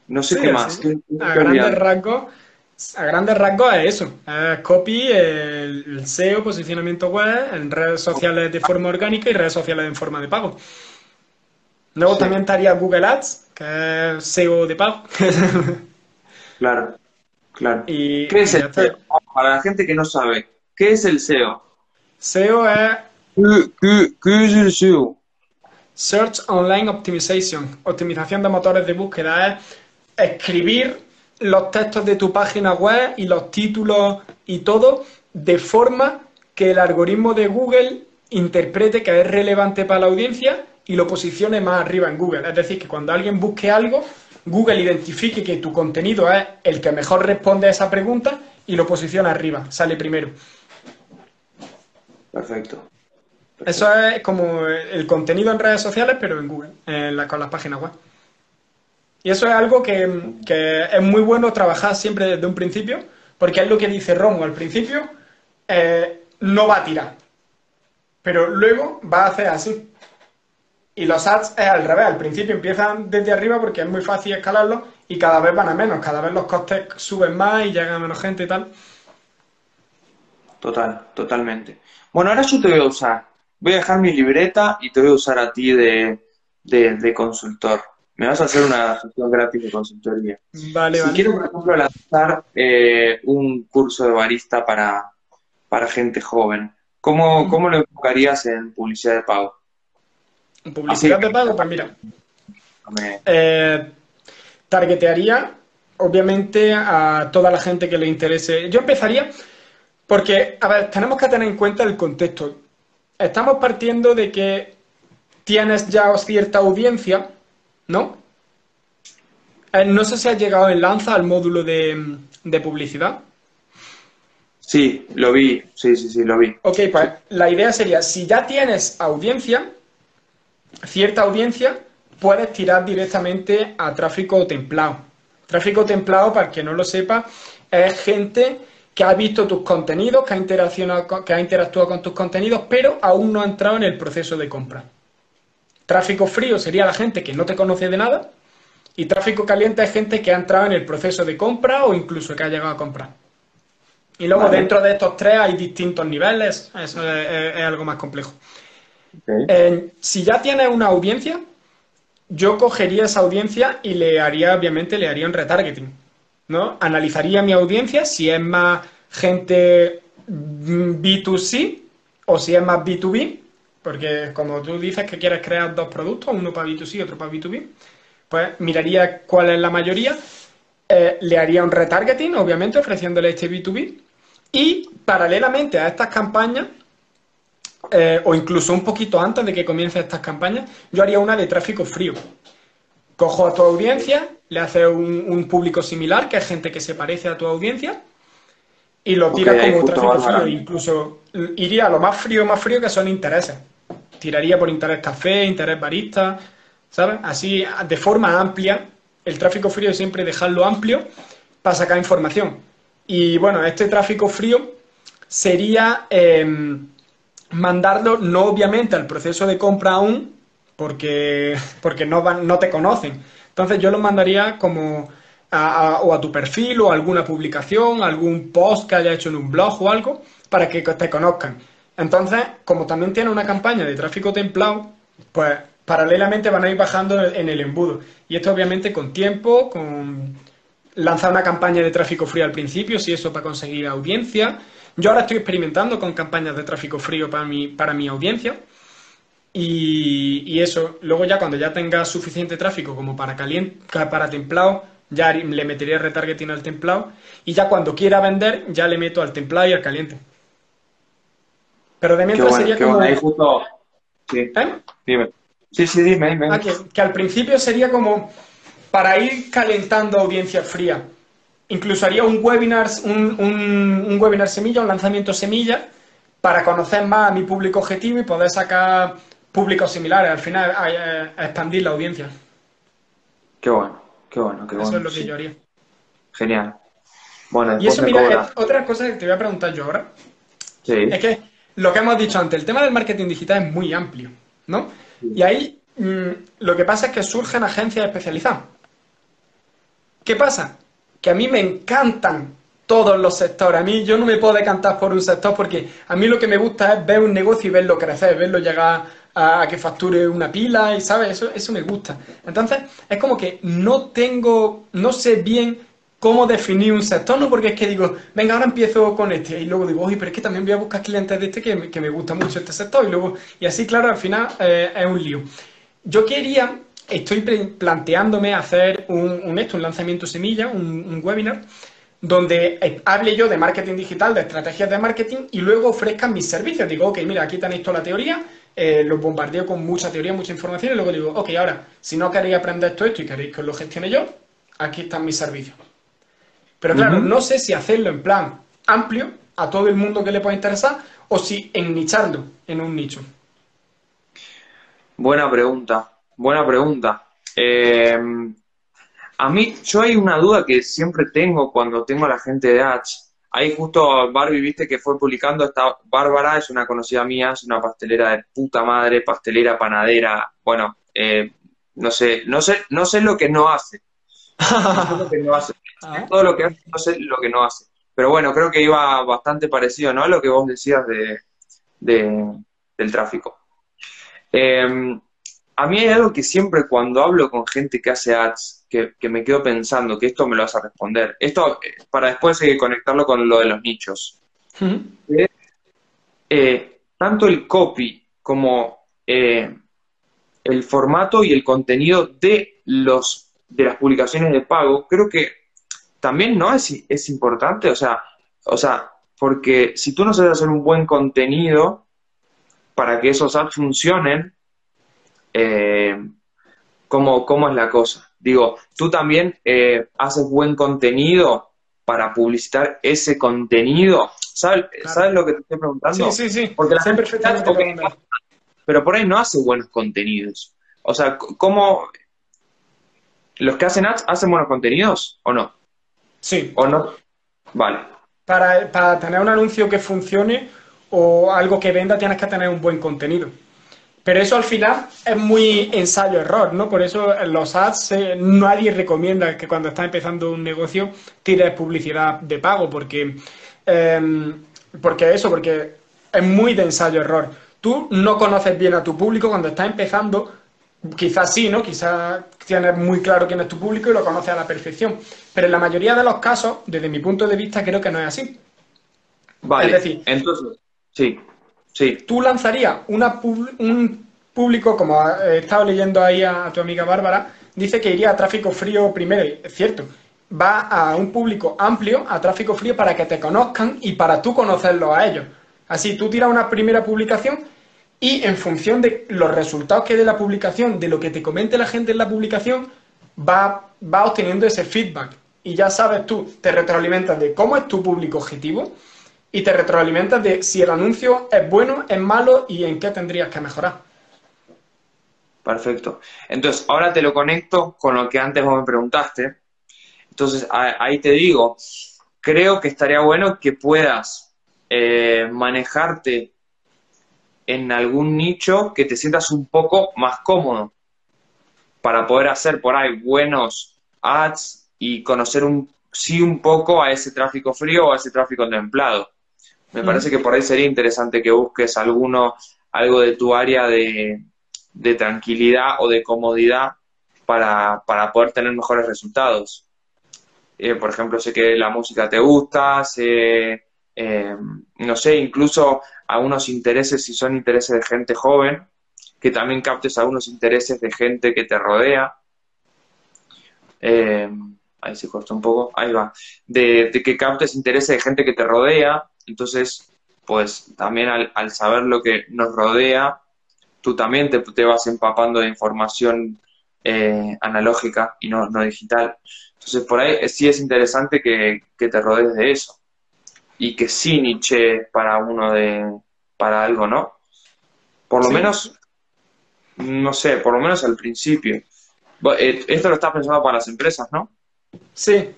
no sé Sí, qué más. ¿Qué- qué A grandes rasgos, a grandes rasgos es eso. Es copy, el, el SEO, posicionamiento web, en redes sociales de forma orgánica y redes sociales en forma de pago. Luego Sí. también estaría Google Ads, que es SEO de pago. Claro, claro. y, ¿Qué es y el. SEO? Para la gente que no sabe, ¿qué es el SEO? SEO es ¿Qué, qué, es el SEO? Search Online Optimization. Optimización de motores de búsqueda es escribir los textos de tu página web y los títulos y todo de forma que el algoritmo de Google interprete que es relevante para la audiencia y lo posicione más arriba en Google. Es decir, que cuando alguien busque algo, Google identifique que tu contenido es el que mejor responde a esa pregunta y lo posiciona arriba, sale primero. Perfecto. Eso es como el contenido en redes sociales, pero en Google, con las páginas web. Y eso es algo que, es muy bueno trabajar siempre desde un principio, porque es lo que dice Romo al principio, eh, no va a tirar, pero luego va a hacer así. Y los ads es al revés, al principio empiezan desde arriba porque es muy fácil escalarlo y cada vez van a menos, cada vez los costes suben más y llega a menos gente y tal. Total, totalmente. Bueno, ahora yo te voy a usar. Voy a dejar mi libreta y te voy a usar a ti de, consultor. Me vas a hacer una sesión gratis de consultoría. Vale, si quiero, por ejemplo, lanzar eh, un curso de barista para, para gente joven, ¿cómo, ¿cómo lo enfocarías en publicidad de pago? Publicidad de pago, pues mira. Eh, targetearía, obviamente, a toda la gente que le interese. Yo empezaría porque, a ver, tenemos que tener en cuenta el contexto. Estamos partiendo de que tienes ya cierta audiencia, ¿no? Eh, no sé si has llegado en Lanza al módulo de, de publicidad. Sí, lo vi, sí, sí, sí, lo vi. Ok, pues la idea sería, si ya tienes audiencia, cierta audiencia, puedes tirar directamente a tráfico templado. Tráfico templado, para que no lo sepa, es gente que ha visto tus contenidos, que ha, interaccionado que ha interactuado con tus contenidos, pero aún no ha entrado en el proceso de compra. Tráfico frío sería la gente que no te conoce de nada y tráfico caliente es gente que ha entrado en el proceso de compra o incluso que ha llegado a comprar. Y luego dentro de estos tres hay distintos niveles, eso es algo más complejo. Si ya tienes una audiencia, yo cogería esa audiencia y le haría, obviamente, le haría un retargeting. ¿no? Analizaría mi audiencia si es más gente B2C o si es más B2B, porque como tú dices que quieres crear dos productos, uno para B2C y otro para B2B, pues miraría cuál es la mayoría, eh, le haría un retargeting, obviamente, ofreciéndole este B2B, y paralelamente a estas campañas, eh, o incluso un poquito antes de que comiencen estas campañas, yo haría una de tráfico frío. Cojo a tu audiencia, le hace un, público similar, que es gente que se parece a tu audiencia, y lo tira como tráfico frío. Incluso iría a lo más frío, más frío, que son intereses. Tiraría por interés café, interés barista, ¿sabes? Así, de forma amplia, el tráfico frío siempre dejarlo amplio para sacar información. Y bueno, este tráfico frío sería em, mandarlo no obviamente al proceso de compra aún, porque, porque no, van, no te conocen. Entonces yo lo mandaría como a, o a tu perfil o a alguna publicación, algún post que haya hecho en un blog o algo, para que te conozcan. Entonces, como también tiene una campaña de tráfico templado, pues paralelamente van a ir bajando en el embudo. Y esto obviamente con tiempo, con lanzar una campaña de tráfico frío al principio, si eso para conseguir audiencia. Yo ahora estoy experimentando con campañas de tráfico frío para mi, para mi audiencia. Y, eso, luego ya cuando ya tenga suficiente tráfico como para caliente, para templado, ya le metería retargeting al templado. Y ya cuando quiera vender, ya le meto al templado y al caliente. Pero de mientras sería como. Sí. ¿Eh? Dime. Sí, sí, dime, dime. Ah, que, al principio sería como para ir calentando audiencia fría. Incluso haría un webinar, un, webinar semilla, un lanzamiento semilla, para conocer más a mi público objetivo y poder sacar públicos similares, al final a, expandir la audiencia. Qué bueno, qué bueno, qué bueno. Eso es lo que yo haría. Genial. Bueno, y eso, mira, otra cosa que te voy a preguntar yo ahora. Sí. Es que lo que hemos dicho antes, el tema del marketing digital es muy amplio, ¿no? Y ahí mm, lo que pasa es que surgen agencias especializadas. ¿Qué pasa? Que a mí me encantan todos los sectores. A mí yo no me puedo decantar por un sector porque a mí lo que me gusta es ver un negocio y verlo crecer, verlo llegar a, que facture una pila y, ¿sabes? Eso, eso me gusta. Entonces, es como que no tengo, no sé bien cómo definir un sector, ¿no? Porque es que digo, venga, ahora empiezo con este, y luego digo, oye, pero es que también voy a buscar clientes de este que, me, que me gusta mucho este sector, y luego, y así, claro, al final eh, es un lío. Yo quería, estoy planteándome hacer un, un, esto, un lanzamiento semilla, un, webinar, donde hable yo de marketing digital, de estrategias de marketing, y luego ofrezcan mis servicios. Digo, ok, mira, aquí tenéis toda la teoría, eh, los bombardeo con mucha teoría, mucha información, y luego digo, ok, ahora, si no queréis aprender todo esto y queréis que os lo gestione yo, aquí están mis servicios. Pero claro, no sé si hacerlo en plan amplio a todo el mundo que le pueda interesar o si ennicharlo en un nicho. Buena pregunta, buena pregunta. Eh, a mí, yo hay una duda que siempre tengo cuando tengo a la gente de Ads. Ahí justo Barbie, viste que fue publicando esta Bárbara, es una conocida mía, es una pastelera de puta madre, pastelera, panadera, bueno, eh, no sé, no sé, no sé lo que no hace. No sé lo que no hace. Todo lo que hace, no sé lo que no hace. Pero bueno, creo que iba bastante parecido, ¿no? A lo que vos decías de, del tráfico. Em, a mí hay algo que siempre cuando hablo con gente que hace ads, que, me quedo pensando que esto me lo vas a responder. Esto eh, para después eh, conectarlo con lo de los nichos. Eh, tanto el copy como el formato y el contenido de los de las publicaciones de pago, creo que también no es, es importante, o sea, o sea, porque si tú no sabes hacer un buen contenido para que esos ads funcionen, eh, ¿cómo, es la cosa? Digo, tú también eh, haces buen contenido para publicitar ese contenido. ¿Sabes, lo que te estoy preguntando? Sí, sí, sí. Porque la gente pero por ahí no hace buenos contenidos. O sea, ¿cómo los que hacen ads hacen buenos contenidos o no? Sí. ¿O no? Vale. Para, tener un anuncio que funcione o algo que venda tienes que tener un buen contenido. Pero eso al final es muy ensayo-error, ¿no? Por eso en los ads eh, nadie recomienda que cuando estás empezando un negocio tires publicidad de pago, porque, eh, porque eso, porque es muy de ensayo-error. Tú no conoces bien a tu público cuando estás empezando, Quizás sí, ¿no? Quizás tienes muy claro quién es tu público y lo conoces a la perfección. Pero en la mayoría de los casos, desde mi punto de vista, creo que no es así. Vale. Es decir, entonces, sí, sí. Tú lanzarías una un público, como he estado leyendo ahí a, tu amiga Bárbara, dice que iría a tráfico frío primero. Es cierto. Va a un público amplio, a tráfico frío, para que te conozcan y para tú conocerlos a ellos. Así, tú tiras una primera publicación y en función de los resultados que dé la publicación, de lo que te comente la gente en la publicación, va, va obteniendo ese feedback. Y ya sabes tú, te retroalimentas de cómo es tu público objetivo y te retroalimentas de si el anuncio es bueno, es malo y en qué tendrías que mejorar. Perfecto. Entonces, ahora te lo conecto con lo que antes vos me preguntaste. Entonces, ahí te digo, creo que estaría bueno que puedas eh, manejarte en algún nicho que te sientas un poco más cómodo para poder hacer por ahí buenos ads y conocer un sí un poco a ese tráfico frío o a ese tráfico templado. Me parece que por ahí sería interesante que busques alguno, algo de tu área de, tranquilidad o de comodidad para, poder tener mejores resultados. Eh, por ejemplo, sé que la música te gusta, sé, eh, no sé, incluso algunos intereses, si son intereses de gente joven, que también captes algunos intereses de gente que te rodea. Eh, ahí se corta un poco, ahí va. De, que captes intereses de gente que te rodea, entonces, pues también al, saber lo que nos rodea, tú también te, te vas empapando de información eh, analógica y no, digital. Entonces, por ahí sí es interesante que, que te rodees de eso y que sí Nietzsche para uno de para algo, ¿no? Por lo menos, no sé, por lo menos al principio. Eh, esto lo estás pensando para las empresas, ¿no? Sí,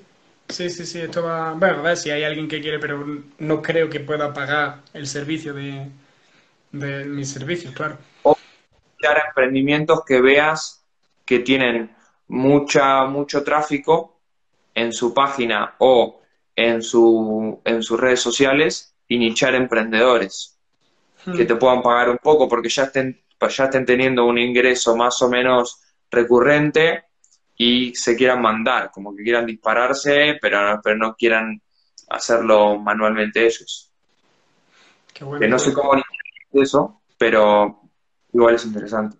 sí, sí, sí, esto va... Bueno, a ver si hay alguien que quiere, pero no creo que pueda pagar el servicio de, de mis servicios, claro. O emprendimientos que veas que tienen mucha, mucho tráfico en su página o en, su, en sus redes sociales y nichar emprendedores que hmm. te puedan pagar un poco porque ya estén, ya estén teniendo un ingreso más o menos recurrente y se quieran mandar, como que quieran dispararse, pero, pero no quieran hacerlo manualmente ellos. que no sé cómo eso, pero igual es interesante.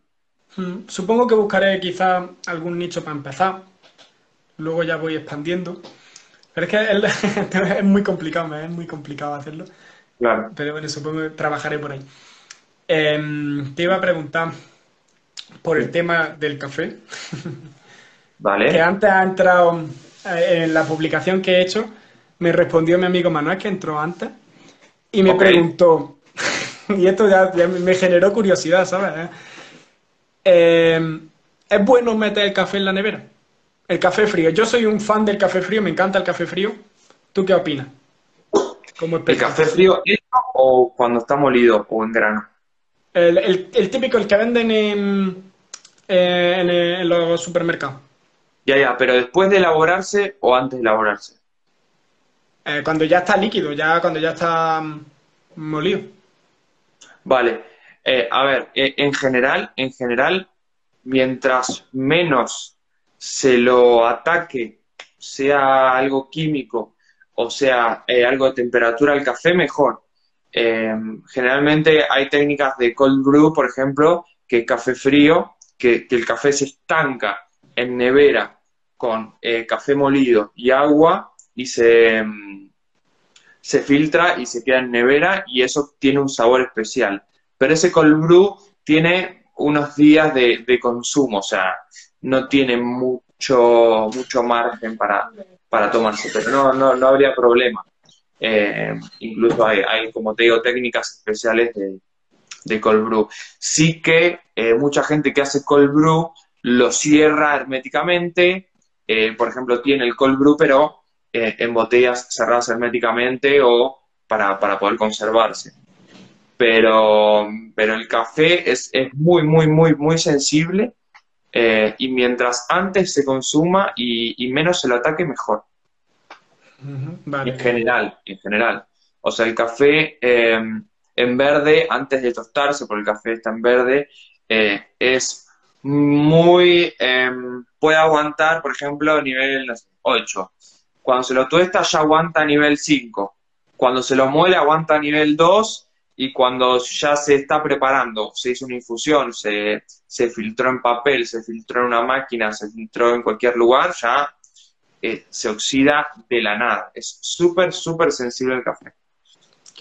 Mm, supongo que buscaré quizá algún nicho para empezar. Luego ya voy expandiendo. Pero es que es muy complicado, es muy complicado hacerlo. Claro. Pero bueno, supongo que trabajaré por ahí. Em, te iba a preguntar por el tema del café. Vale. Que antes ha entrado eh, en la publicación que he hecho, me respondió mi amigo Manuel, que entró antes, y me preguntó, y esto ya, me generó curiosidad, ¿sabes? Eh, ¿Es bueno meter el café en la nevera? El café frío. Yo soy un fan del café frío, me encanta el café frío. ¿Tú qué opinas? ¿El café frío o cuando está molido o en grano? El, típico, el que venden en, eh, en, los supermercados. Ya, ya, pero después de elaborarse o antes de elaborarse. Eh, cuando ya está líquido, ya cuando ya está mm, molido. Vale. Eh, a ver, en general, en general, mientras menos se lo ataque, sea algo químico o sea algo de temperatura al café, mejor. Em, generalmente hay técnicas de cold brew, por ejemplo, que café frío, que, el café se estanca en nevera con eh, café molido y agua y se, em, se filtra y se queda en nevera y eso tiene un sabor especial. Pero ese cold brew tiene unos días de, consumo, o sea, no tiene mucho, mucho margen para, para tomarse, pero no, no, no habría problema. Eh, incluso hay, hay, como te digo, técnicas especiales de, de cold brew. Sí que eh, mucha gente que hace cold brew lo cierra herméticamente, eh, por ejemplo, tiene el cold brew, pero en botellas cerradas herméticamente o para, para poder conservarse. Pero, pero el café es, es muy, muy, muy, muy sensible y mientras antes se consuma y, y menos se lo ataque, mejor. En general, en general. O sea, el café eh, en verde, antes de tostarse, porque el café está en verde, eh, es muy... Em, puede aguantar, por ejemplo, nivel 8. Cuando se lo tuesta ya aguanta a nivel 5. Cuando se lo muele aguanta a nivel 2 y cuando ya se está preparando, se hizo una infusión, se, se filtró en papel, se filtró en una máquina, se filtró en cualquier lugar, ya se oxida de la nada. Es súper, súper sensible el café.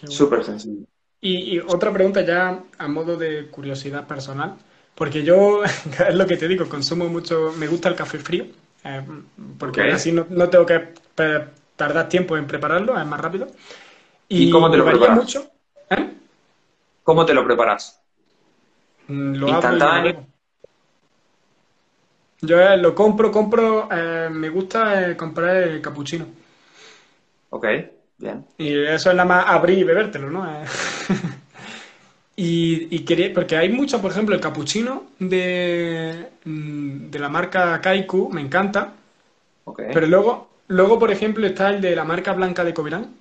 Súper sensible. Y, otra pregunta ya a modo de curiosidad personal, porque yo, es lo que te digo, consumo mucho, me gusta el café frío, eh, porque así no, tengo que tardar tiempo en prepararlo, es más rápido. ¿Y, cómo te lo preparas? Mucho, ¿eh? ¿Cómo te lo preparas? Mm, lo Instantáneo. Yo eh, lo compro, compro, eh, me gusta eh, comprar el capuchino. Ok, bien. Y eso es nada más abrir y bebértelo, ¿no? y, quería, porque hay mucho, por ejemplo, el capuchino de, mm, de la marca Kaiku, me encanta. Okay. Pero luego, luego, por ejemplo, está el de la marca blanca de Covirán.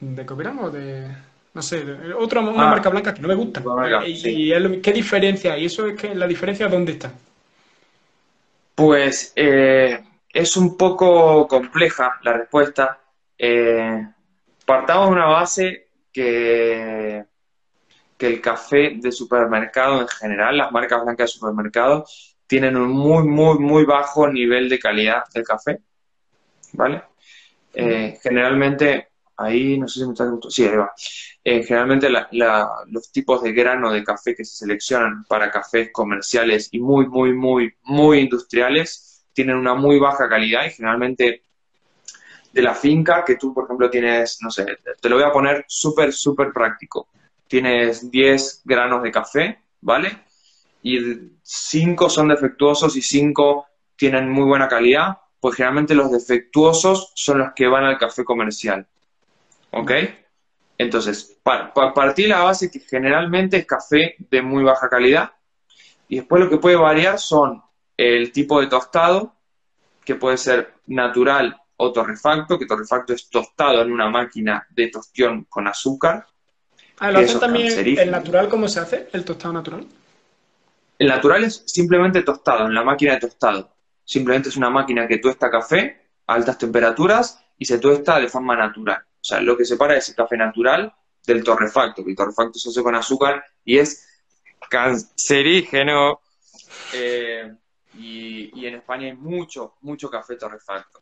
¿De Covirán o de...? No sé, otra una ah. marca blanca que no me gusta. y, ¿Qué diferencia? ¿Y eso es que la diferencia dónde está? Pues eh, es un poco compleja la respuesta. Eh, partamos de una base que, que el café de supermercado en general, las marcas blancas de supermercado, tienen un muy, muy, muy bajo nivel de calidad del café. ¿Vale? Eh, generalmente, ahí no sé si me está Sí, ahí va. generalmente los tipos de grano de café que se seleccionan para cafés comerciales y muy, muy, muy, muy industriales tienen una muy baja calidad y generalmente de la finca que tú, por ejemplo, tienes, no sé, te lo voy a poner súper, súper práctico. Tienes 10 granos de café, ¿vale? Y 5 son defectuosos y 5 tienen muy buena calidad, pues generalmente los defectuosos son los que van al café comercial. ¿Ok? Entonces, para, partir la base que generalmente es café de muy baja calidad. Y después lo que puede variar son el tipo de tostado, que puede ser natural o torrefacto, que torrefacto es tostado en una máquina de tostión con azúcar. Ah, ¿lo hacen también el natural cómo se hace? ¿El tostado natural? El natural es simplemente tostado, en la máquina de tostado. simplemente es una máquina que tuesta café a altas temperaturas y se tuesta de forma natural. O sea, lo que separa es el café natural del torrefacto, que el torrefacto se hace con azúcar y es cancerígeno. Eh, y, en España hay mucho, mucho café torrefacto.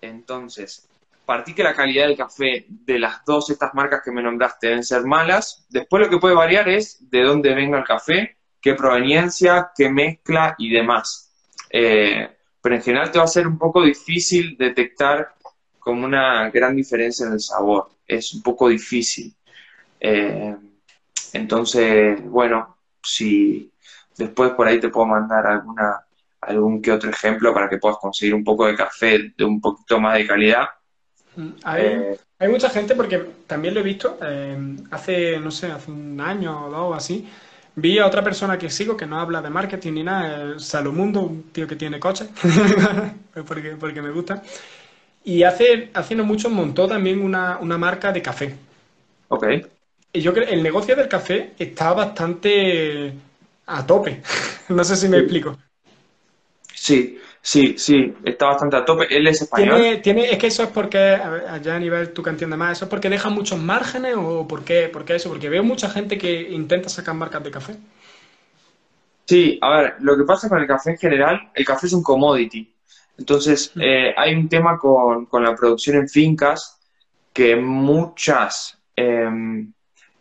Entonces, partí que la calidad del café de las dos estas marcas que me nombraste deben ser malas. Después lo que puede variar es de dónde venga el café, qué proveniencia, qué mezcla y demás. Eh, pero en general te va a ser un poco difícil detectar como una gran diferencia en el sabor. Es un poco difícil. Eh, entonces, bueno, si después por ahí te puedo mandar alguna algún que otro ejemplo para que puedas conseguir un poco de café de un poquito más de calidad. Mm, eh, hay, mucha gente, porque también lo he visto, eh, hace, no sé, hace un año o dos o así, vi a otra persona que sigo que no habla de marketing ni nada, Salumundo, un tío que tiene coche, porque, porque me gusta, y hace, haciendo mucho montó también una, una marca de café. Ok. Y yo creo el negocio del café está bastante a tope. no sé si me explico. Sí, sí, sí, está bastante a tope. Él es español. ¿Tiene, es que eso es porque, allá a nivel tú que entiendes más, ¿eso es porque deja muchos márgenes o por qué, por qué eso? Porque veo mucha gente que intenta sacar marcas de café. Sí, a ver, lo que pasa con el café en general, el café es un commodity. Entonces, mm. eh, hay un tema con, la producción en fincas que muchas em,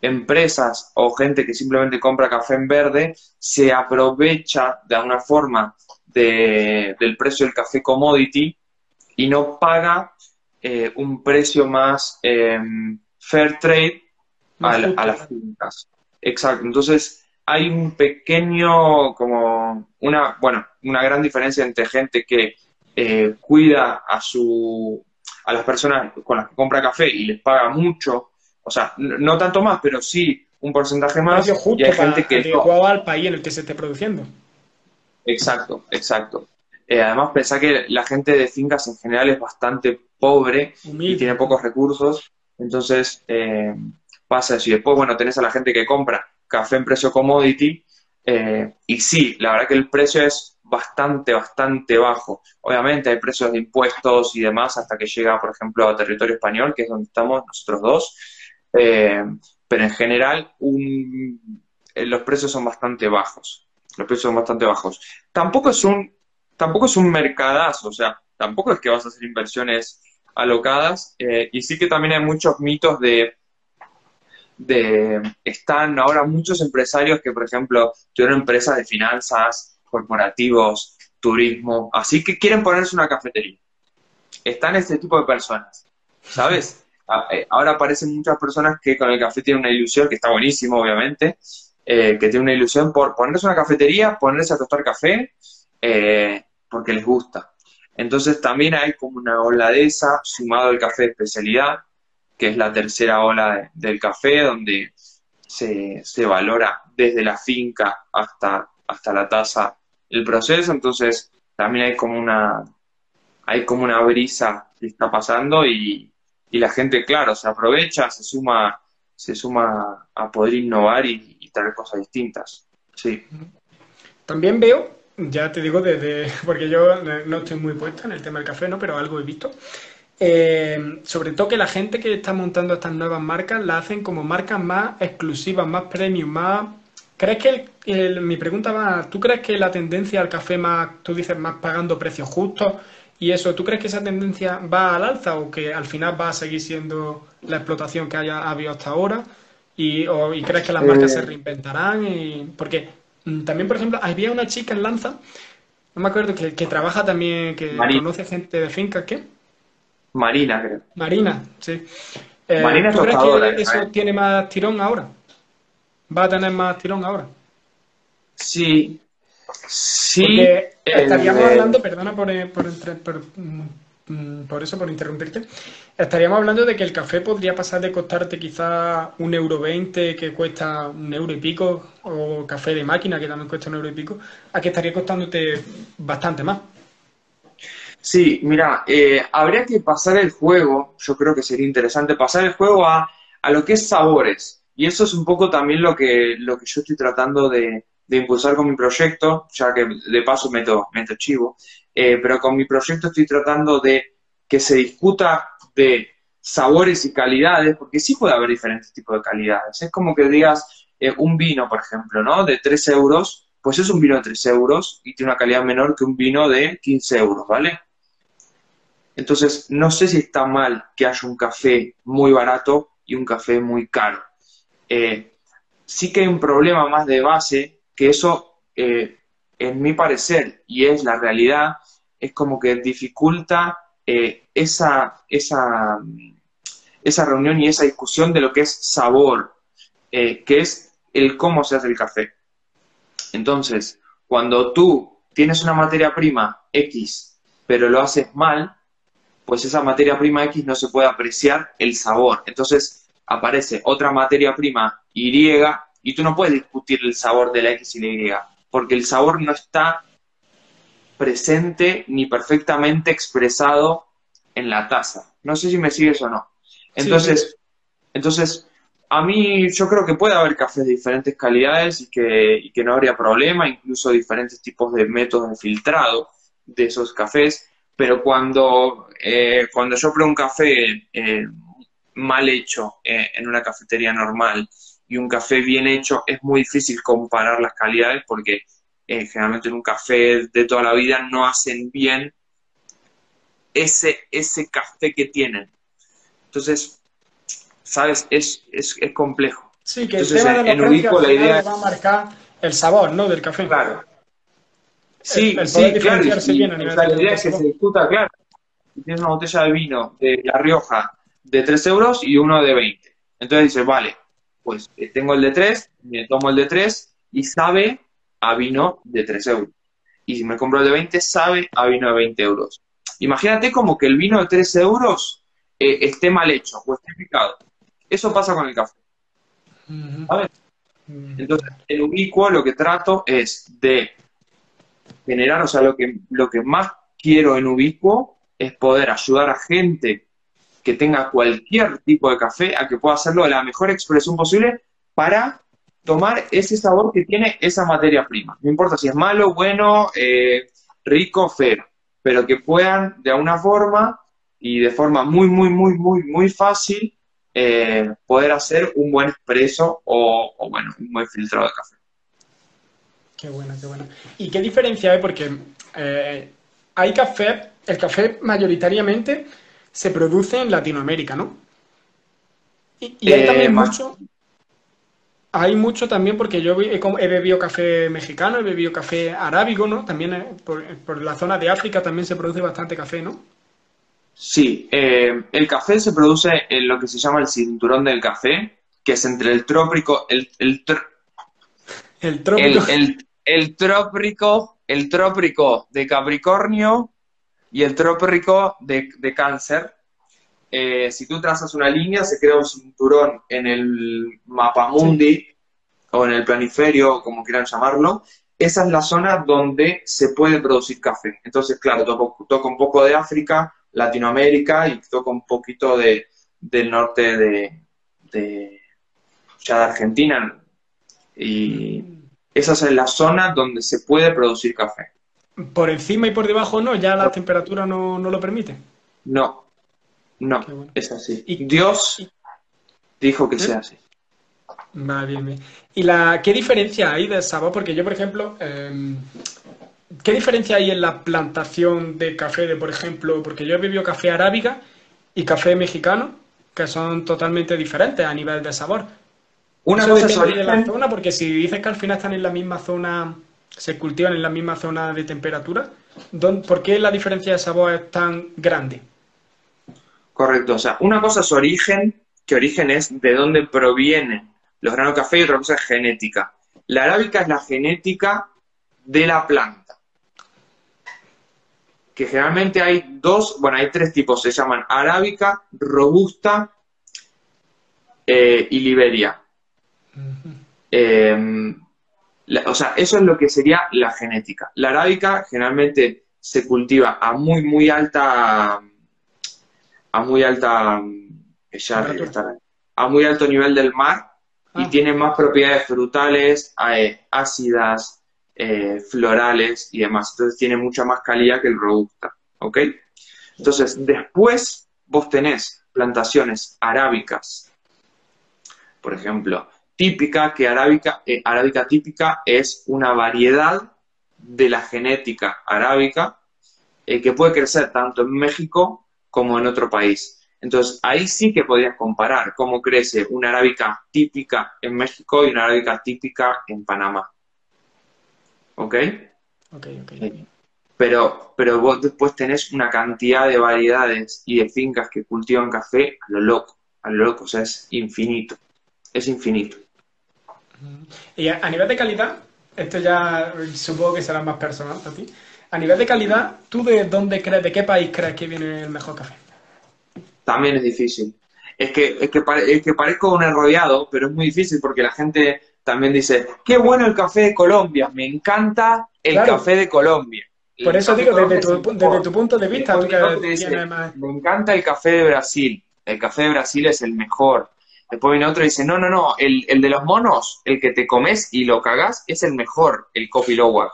empresas o gente que simplemente compra café en verde se aprovecha de alguna forma del precio del café commodity y no paga eh, un precio más em, fair trade a, las fincas. Exacto. Entonces, hay un pequeño, como una, bueno, una gran diferencia entre gente que eh, cuida a su a las personas con las que compra café y les paga mucho, o sea, no, tanto más, pero sí un porcentaje más, y hay gente que al país en el que se esté produciendo. Exacto, exacto. Eh, además, pensá que la gente de fincas en general es bastante pobre y tiene pocos recursos, entonces eh, pasa eso. Y después, bueno, tenés a la gente que compra café en precio commodity, eh, y sí, la verdad que el precio es bastante, bastante bajo. Obviamente hay precios de impuestos y demás hasta que llega, por ejemplo, a territorio español, que es donde estamos nosotros dos, pero en general los precios son bastante bajos los precios son bastante bajos. Tampoco es un, tampoco es un mercadazo, o sea, tampoco es que vas a hacer inversiones alocadas, eh, y sí que también hay muchos mitos de, de, están ahora muchos empresarios que, por ejemplo, tuvieron empresas de finanzas, corporativos, turismo, así que quieren ponerse una cafetería. Están este tipo de personas, ¿sabes? Eh, ahora aparecen muchas personas que con el café tienen una ilusión, que está buenísimo, obviamente, eh, que tiene una ilusión por ponerse una cafetería, ponerse a tostar café, eh, porque les gusta. Entonces también hay como una ola de esa, sumado al café de especialidad, que es la tercera ola del café, donde se, valora desde la finca hasta, hasta la taza el proceso. Entonces también hay como una, hay como una brisa que está pasando y, y la gente, claro, se aprovecha, se suma, se suma a poder innovar y, traer cosas distintas. Sí. También veo, ya te digo, desde, porque yo no estoy muy puesta en el tema del café, ¿no? Pero algo he visto. Eh, sobre todo que la gente que está montando estas nuevas marcas la hacen como marcas más exclusivas, más premium, más... ¿Crees que, mi pregunta va, ¿tú crees que la tendencia al café más, tú dices, más pagando precios justos y eso, ¿tú crees que esa tendencia va al alza o que al final va a seguir siendo la explotación que haya habido hasta ahora? ¿Y, crees que las marcas se eh. reinventarán? Y, porque mm, también, por ejemplo, había una chica en Lanza, no me acuerdo, que, trabaja también, que conoce gente de fincas, ¿qué? Marina, creo. Marina, sí. Eh, Marina ¿Tú crees que eso tiene más tirón ahora? ¿Va a tener más tirón ahora? Sí, sí. Porque estaríamos eh, hablando, perdona por, por, mm, Mm, por eso, por interrumpirte, estaríamos hablando de que el café podría pasar de costarte quizá un euro veinte, que cuesta un euro y pico, o café de máquina, que también cuesta un euro y pico, a que estaría costándote bastante más. Sí, mira, eh, habría que pasar el juego, yo creo que sería interesante pasar el juego a, a, lo que es sabores. Y eso es un poco también lo que, lo que yo estoy tratando de, de impulsar con mi proyecto, ya que de paso meto, meto chivo, eh, pero con mi proyecto estoy tratando de que se discuta de sabores y calidades, porque sí puede haber diferentes tipos de calidades. Es como que digas eh, un vino, por ejemplo, ¿no? De 3 euros, pues es un vino de 3 euros y tiene una calidad menor que un vino de 15 euros, ¿vale? Entonces, no sé si está mal que haya un café muy barato y un café muy caro. Eh, sí que hay un problema más de base, que eso, en mi parecer, y es la realidad, es como que dificulta eh, esa, esa, esa reunión y esa discusión de lo que es sabor, que es el cómo se hace el café. Entonces, cuando tú tienes una materia prima X, pero lo haces mal, pues esa materia prima X no se puede apreciar el sabor. Entonces aparece otra materia prima Y y tú no puedes discutir el sabor de la X y la Y, porque el sabor no está presente ni perfectamente expresado en la taza. No sé si me sigues o no. Entonces, entonces a mí yo creo que puede haber cafés de diferentes calidades y que, y que no habría problema, incluso diferentes tipos de métodos de filtrado de esos cafés, pero cuando, eh, cuando yo pruebo un café eh, mal hecho eh, en una cafetería normal y un café bien hecho, es muy difícil comparar las calidades porque generalmente en un café de toda la vida no hacen bien ese, ese café que tienen. Entonces, ¿sabes? Es, es, es complejo. Sí, que el tema de en la idea va a marcar el sabor, ¿no? Del café. Claro. Sí, sí, claro. la idea es que se discuta, claro. Tienes una botella de vino de La Rioja de 3 euros y uno de 20. Entonces dices, vale, pues eh, tengo el de 3, me tomo el de 3 y sabe a vino de 3 euros. Y si me compro el de 20, sabe a vino de 20 euros. Imagínate como que el vino de 3 euros eh, esté mal hecho o esté picado. Eso pasa con el café. ¿Sabes? Entonces, en Ubicuo lo que trato es de generar, o sea, lo que, lo que más quiero en Ubicuo es poder ayudar a gente que tenga cualquier tipo de café a que pueda hacerlo de la mejor expresión posible para tomar ese sabor que tiene esa materia prima. No importa si es malo, bueno, eh, rico, feo, pero que puedan de alguna forma y de forma muy, muy, muy, muy, muy fácil eh, poder hacer un buen expreso o, bueno, un buen filtrado de café. Qué bueno, qué bueno. ¿Y qué diferencia hay? Porque eh, hay café, el café mayoritariamente se produce en Latinoamérica, ¿no? Y, hay también eh, mucho. Hay mucho también porque yo he, bebido café mexicano, he bebido café arábigo, ¿no? También eh, por, la zona de África también se produce bastante café, ¿no? Sí, el café se produce en lo que se llama el cinturón del café, que es entre el trópico, el, el, el trópico. El, el trópico, el trópico de Capricornio y el trópico de, Cáncer. Eh, si tú trazas una línea, se crea un cinturón en el mapa mundi o en el planiferio, como quieran llamarlo. Esa es la zona donde se puede producir café. Entonces, claro, toco, un poco de África, Latinoamérica y toco un poquito de, del norte de, de, ya de Argentina. Y, esa es la zona donde se puede producir café. ¿Por encima y por debajo no? ¿Ya la temperatura no, lo permite? No, no, es así. ¿Y, Dios dijo que ¿Eh? sea así. Va bien, bien. ¿Y la, qué diferencia hay de sabor? Porque yo, por ejemplo, em, ¿qué diferencia hay en la plantación de café de, por ejemplo, porque yo he bebido café arábiga y café mexicano, que son totalmente diferentes a nivel de sabor? Una cosa es de la zona, porque si dices que al final están en la misma zona, se cultivan en la misma zona de temperatura, ¿por qué la diferencia de sabor es tan grande? Correcto, o sea, una cosa es origen, que origen es de dónde provienen los granos de café y otra cosa es genética. La arábica es la genética de la planta. Que generalmente hay dos, bueno, hay tres tipos, se llaman arábica, robusta eh, y liberia. O sea, eso es lo que sería la genética. La arábica generalmente se cultiva a muy, muy alta, a muy alta, a muy alto nivel del mar, y Ah. tiene más propiedades frutales, eh, ácidas, eh, florales y demás. Entonces tiene mucha más calidad que el Robusta, ¿ok? Entonces, después vos tenés plantaciones arábicas, por ejemplo, típica, que arábica, eh, arábica típica es una variedad de la genética arábica eh, que puede crecer tanto en México como en otro país. Entonces, ahí sí que podrías comparar cómo crece una arábica típica en México y una arábica típica en Panamá. ¿Ok? Ok, ok. Pero, pero vos después tenés una cantidad de variedades y de fincas que cultivan café a lo loco, a lo loco, o sea, es infinito, es infinito. Y a, a nivel de calidad, esto ya supongo que será más personal a ti. A nivel de calidad, ¿tú de dónde crees, de qué país crees que viene el mejor café? También es difícil. Es que, es que, pare- es que parezco un enrollado, pero es muy difícil porque la gente también dice, qué bueno el café de Colombia, me encanta el Claro. café de Colombia. Por eso digo, de desde tu, desde tu punto de vista, tú que dice, más... me encanta el café de Brasil, el café de Brasil es el mejor. Después viene otro y dice, no, no, no, el, el de los monos, el que te comes y lo cagás, es el mejor, el Coffee Lowag.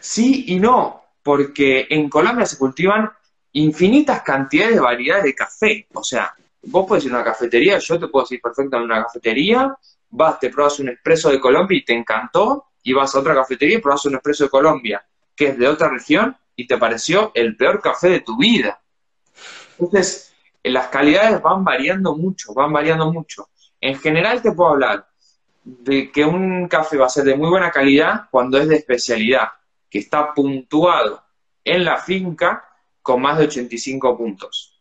Sí y no, porque en Colombia se cultivan infinitas cantidades de variedades de café. O sea, vos podés ir a una cafetería, yo te puedo decir perfectamente a una cafetería, vas, te pruebas un espresso de Colombia y te encantó, y vas a otra cafetería y pruebas un espresso de Colombia, que es de otra región, y te pareció el peor café de tu vida. Entonces, las calidades van variando mucho, van variando mucho. En general te puedo hablar de que un café va a ser de muy buena calidad cuando es de especialidad, que está puntuado en la finca con más de 85 puntos.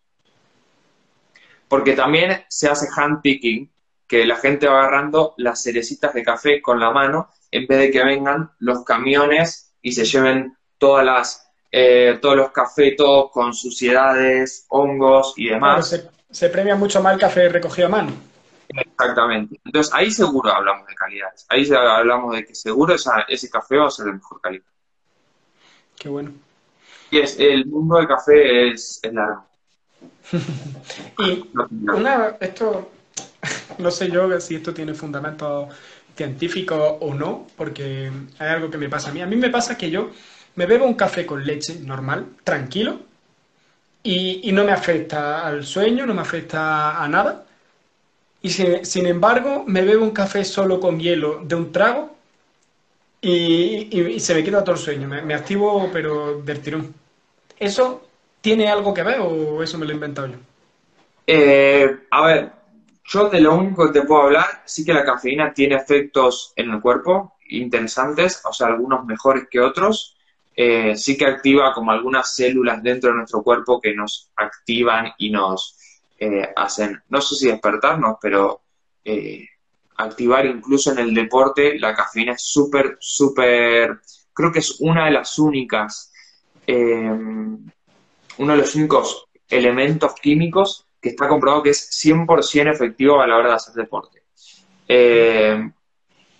Porque también se hace hand picking, que la gente va agarrando las cerecitas de café con la mano en vez de que vengan los camiones y se lleven todas las, eh, todos los cafetos con suciedades, hongos y Claro, demás. se, se premia mucho más el café recogido a mano. Exactamente. Entonces ahí seguro hablamos de calidades. Ahí hablamos de que seguro esa- ese café va a ser de mejor calidad. Qué bueno. Y es, el mundo del café es, es largo. Y una, esto, no sé yo si esto tiene fundamentos científicos o no, porque hay algo que me pasa a mí. A mí me pasa que yo me bebo un café con leche normal, tranquilo, y, no me afecta al sueño, no me afecta a nada. Y sin, sin embargo, me bebo un café solo con hielo de un trago y, se me quita todo el sueño. Me, me activo, pero del tirón. ¿Eso tiene algo que ver o eso me lo he inventado yo? Eh, a ver, yo de lo único que te puedo hablar, sí que la cafeína tiene efectos en el cuerpo interesantes, o sea, algunos mejores que otros. Eh, sí que activa como algunas células dentro de nuestro cuerpo que nos activan y nos eh, hacen, no sé si despertarnos, pero eh, activar incluso en el deporte, la cafeína es súper, súper, creo que es una de las únicas, uno de los únicos elementos químicos que está comprobado que es 100% efectivo a la hora de hacer deporte.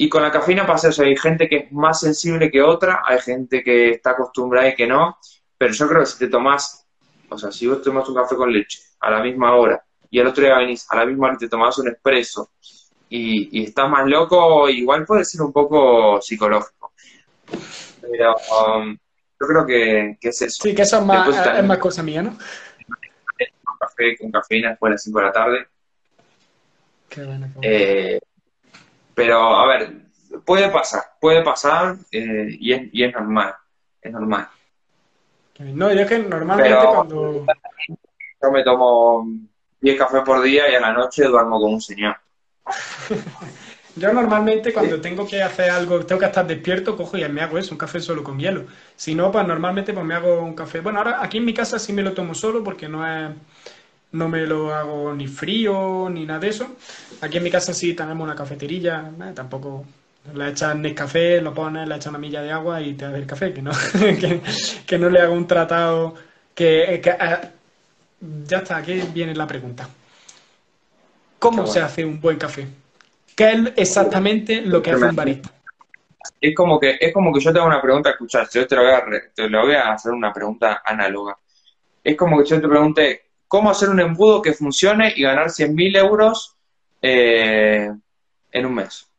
Y con la cafeína pasa eso, hay gente que es más sensible que otra, hay gente que está acostumbrada y que no, pero yo creo que si te tomás, o sea, si vos tomas un café con leche a la misma hora y al otro día venís a la misma hora y te tomás un espresso y, y estás más loco, igual puede ser un poco psicológico. Pero um, yo creo que, que es eso. Sí, que eso es más, Después es más cosa mía, ¿no? Un café con cafeína después de las 5 de la tarde. Qué bueno, qué bueno. Eh, pero, a ver, puede pasar, puede pasar eh, y, es, y es normal, es normal. No, yo es que normalmente Pero- cuando... Yo me tomo 10 cafés por día y a la noche duermo como un señor. Yo normalmente cuando tengo que hacer algo, tengo que estar despierto, cojo y me hago eso, un café solo con hielo. Si no, pues normalmente pues me hago un café. Bueno, ahora aquí en mi casa sí me lo tomo solo porque no es, no me lo hago ni frío ni nada de eso. Aquí en mi casa sí tenemos una cafeterilla, eh, tampoco le echas Nescafé, lo pones, le echas una milla de agua y te das el café, que no, que, que no le hago un tratado que, que, eh, ya está, aquí viene la pregunta. ¿Cómo se hace un buen café? ¿Qué es exactamente lo que hace un barista? Es como que, es como que yo tengo una pregunta, escuchar, yo te lo voy a, te lo voy a hacer una pregunta análoga. Es como que yo te pregunte, ¿cómo hacer un embudo que funcione y ganar 100.000 euros eh, en un mes.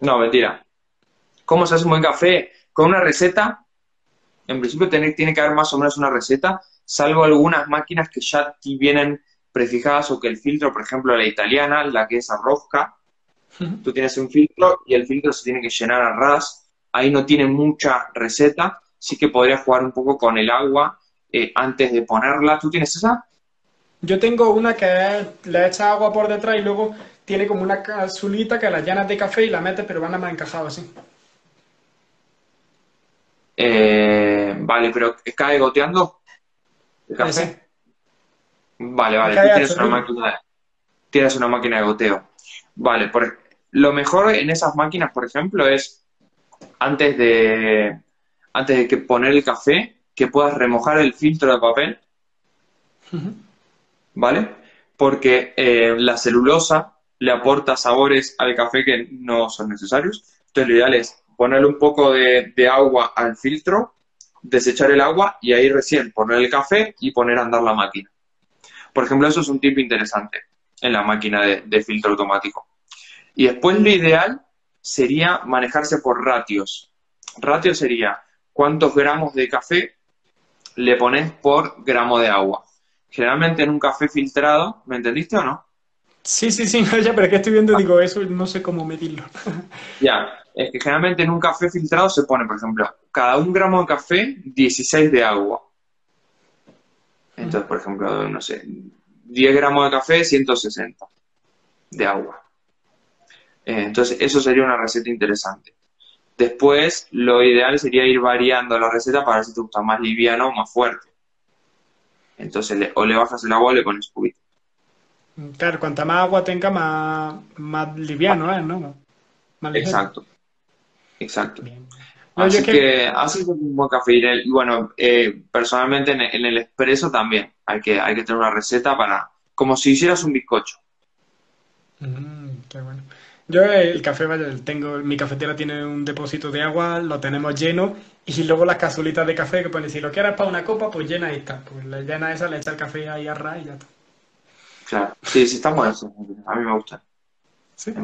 No, mentira. ¿Cómo se hace un buen café? Con una receta, en principio tiene, tiene que haber más o menos una receta, salvo algunas máquinas que ya vienen prefijadas o que el filtro, por ejemplo, la italiana, la que es a rosca, tú tienes un filtro y el filtro se tiene que llenar a ras, ahí no tiene mucha receta, sí que podrías jugar un poco con el agua eh, antes de ponerla. ¿Tú tienes esa? Yo tengo una que le echa agua por detrás y luego tiene como una capsulita que la llenas de café y la metes, pero van a más encajado así. Eh, vale, pero ¿cae goteando el café? Vale, vale, tienes una, máquina, tienes una máquina de goteo. Vale, por, lo mejor en esas máquinas, por ejemplo, es antes de, antes de que poner el café, que puedas remojar el filtro de papel. ¿Vale? Porque eh, la celulosa le aporta sabores al café que no son necesarios. Entonces, lo ideal es ponerle un poco de, agua al filtro, desechar el agua y ahí recién poner el café y poner a andar la máquina. Por ejemplo, eso es un tip interesante en la máquina de, filtro automático. Y después lo ideal sería manejarse por ratios. Ratio sería cuántos gramos de café le pones por gramo de agua. Generalmente en un café filtrado, ¿me entendiste o no? Sí, sí, sí, ya, pero es que estoy viendo digo eso no sé cómo medirlo. ya, es que generalmente en un café filtrado se pone, por ejemplo, cada un gramo de café, 16 de agua. Entonces, por ejemplo, no sé, 10 gramos de café, 160 de agua. Eh, entonces, eso sería una receta interesante. Después, lo ideal sería ir variando la receta para ver si te gusta más liviano o más fuerte. Entonces, o le bajas el agua o le pones poquito. Claro, cuanta más agua tenga, más, más liviano es, ¿no? Exacto. Exacto. así que, así es un buen café. Y bueno, eh, personalmente en, el expreso también hay que, hay que tener una receta para, como si hicieras un bizcocho. Mm, qué bueno. Yo el café, vaya, tengo, mi cafetera tiene un depósito de agua, lo tenemos lleno y luego las cazulitas de café que pone, si lo quieres para una copa, pues llena y está. Pues la llena esa, le echa el café ahí a ras y ya está. Claro, sí, sí, está bueno A mí me gusta.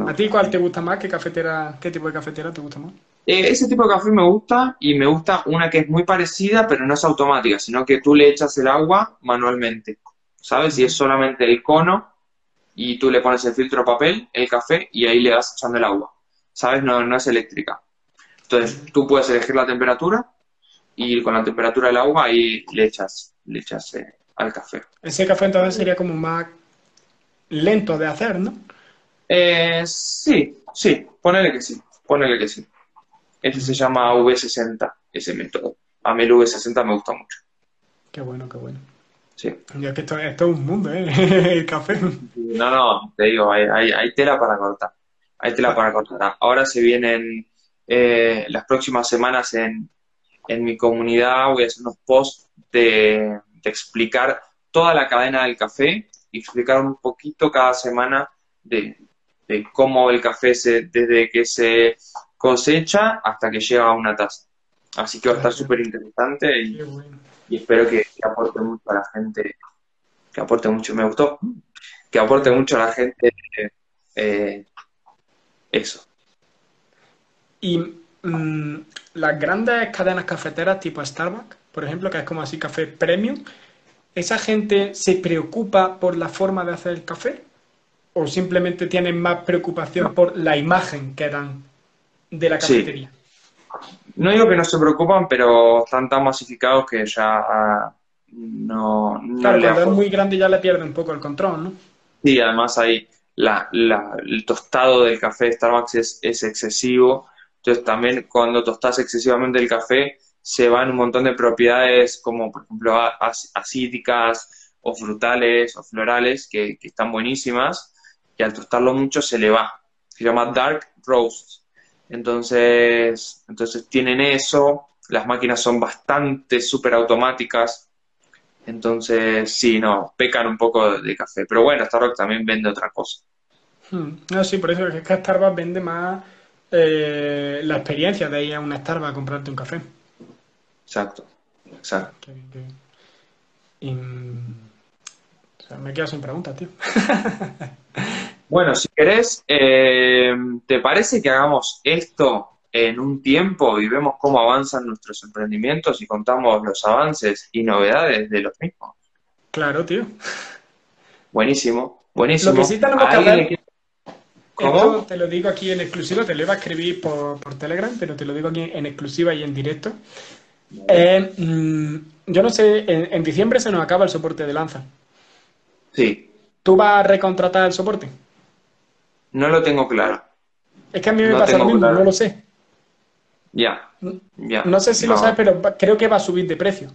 ¿A ti cuál te gusta más? ¿Qué cafetera, qué tipo de cafetera te gusta más? Eh, ese tipo de café me gusta y me gusta una que es muy parecida, pero no es automática, sino que tú le echas el agua manualmente, ¿sabes? Y es solamente el cono y tú le pones el filtro papel, el café y ahí le vas echando el agua, ¿sabes? No, no es eléctrica. Entonces tú puedes elegir la temperatura y con la temperatura del agua ahí le echas, le echas eh, al café. Ese café entonces sería como más lento de hacer, ¿no? Eh, sí, sí, ponele que sí, ponele que sí. Este se llama V60, ese método. A mí el V60 me gusta mucho. Qué bueno, qué bueno. Sí. Ya que esto, es un mundo, ¿eh? el café. No, no, te digo, hay, tela para cortar. Hay tela para cortar. Ahora se vienen eh, las próximas semanas en, en mi comunidad, voy a hacer unos posts de, de explicar toda la cadena del café y explicar un poquito cada semana de, cómo el café se, desde que se cosecha hasta que llega a una taza. Así que va a estar súper interesante y, espero que, aporte mucho a la gente, que aporte mucho, me gustó, que aporte mucho a la gente eh, eso. Y mm, las grandes cadenas cafeteras tipo Starbucks, por ejemplo, que es como así café premium, ¿esa gente se preocupa por la forma de hacer el café? ¿O simplemente tienen más preocupación por la imagen que dan de la cafetería? No digo que no se preocupan, pero están tan masificados que ya ah, no, Claro, cuando es muy grande ya le pierde un poco el control, ¿no? Sí, además ahí la, el tostado del café de Starbucks es, es excesivo. Entonces también cuando tostas excesivamente el café, se van un montón de propiedades como, por ejemplo, acídicas o frutales o florales que, están buenísimas y al tostarlo mucho se le va. Se llama dark roast. Entonces, entonces tienen eso, las máquinas son bastante súper automáticas. Entonces, sí, no, pecan un poco de café. Pero bueno, Starbucks también vende otra cosa. Hmm. No, sí, por eso es que Starbucks vende más eh, la experiencia de ir a una Starbucks a comprarte un café. Exacto, exacto. me quedo sin preguntas, tío. Bueno, si querés, eh, ¿te parece que hagamos esto en un tiempo y vemos cómo avanzan nuestros emprendimientos y contamos los avances y novedades de los mismos? Claro, tío. Buenísimo, buenísimo. Lo que sí tenemos que ¿Alguien hacer- le quiere- Esto ¿Cómo? te lo digo aquí en exclusiva, te lo iba a escribir por, por Telegram, pero te lo digo aquí en exclusiva y en directo. Eh, mm, yo no sé, en, en diciembre se nos acaba el soporte de Lanza. Sí, ¿Tú vas a recontratar el soporte? No lo tengo claro. Es que a mí me No pasa lo mismo, claro. no lo sé. Ya, ya. No sé si lo sabes, pero creo que va a subir de precio.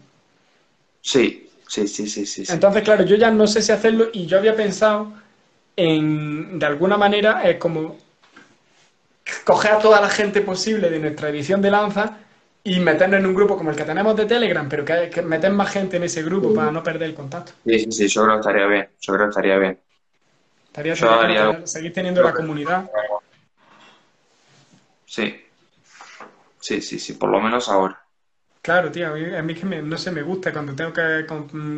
Sí, sí, sí, sí, sí. Entonces, claro, yo ya no sé si hacerlo y yo había pensado en, de alguna manera, es como coger a toda la gente posible de nuestra edición de Lanza y meternos en un grupo como el que tenemos de Telegram, pero que, que meter más gente en ese grupo para no perder el contacto. Sí, sí, sí, yo creo que estaría bien, yo creo que estaría bien. Estaría Yo tener- seguir teniendo la comunidad. Sí, sí, sí, sí, por lo menos ahora. Claro, tío, a mí, a mí es que me- no sé, me gusta cuando tengo que,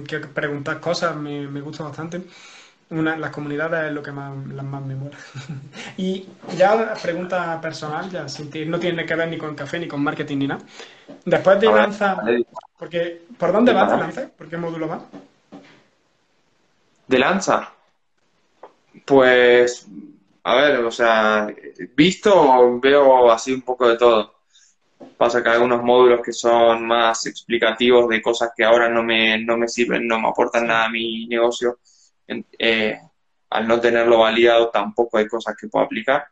que preguntar cosas, me, me gusta bastante. Una, las comunidades es lo que más, las más me mola. Y ya pregunta personal, ya sin ti- no tiene que ver ni con café, ni con marketing, ni nada. Después de ver, Lanza, porque, ¿por dónde ¿Qué vas? Lanza? ¿Por qué módulo vas? ¿De lanza? Pues, a ver, o sea, visto veo así un poco de todo. Pasa que hay algunos módulos que son más explicativos de cosas que ahora no me, no me sirven, no me aportan nada a mi negocio. Eh, al no tenerlo validado tampoco hay cosas que puedo aplicar.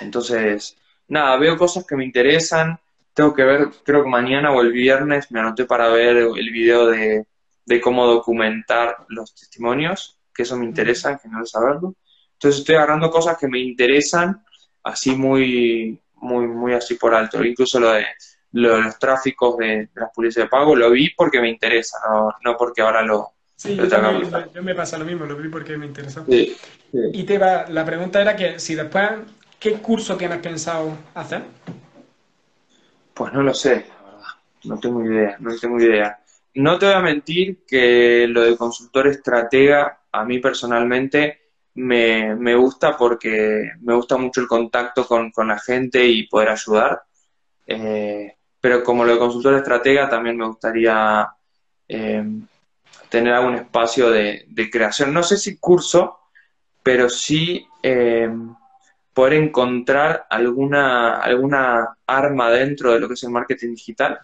Entonces, nada, veo cosas que me interesan. Tengo que ver, creo que mañana o el viernes me anoté para ver el video de, de cómo documentar los testimonios, que eso me interesa en general saberlo. Entonces estoy agarrando cosas que me interesan, así muy, muy, muy así por alto. Incluso lo de, lo de los tráficos de, de las publicidades de pago lo vi porque me interesa, no, no porque ahora lo, Sí, yo también, yo me pasa lo mismo, lo vi porque me interesó. Sí, sí. Y te va, la pregunta era que si después, ¿qué curso tienes pensado hacer? Pues no lo sé, la verdad. No tengo idea, no tengo idea. No te voy a mentir que lo de consultor estratega, a mí personalmente, me, me gusta porque me gusta mucho el contacto con, con la gente y poder ayudar. Eh, pero como lo de consultor estratega, también me gustaría eh, tener algún espacio de, de creación. No sé si curso, pero sí eh, poder encontrar alguna, alguna arma dentro de lo que es el marketing digital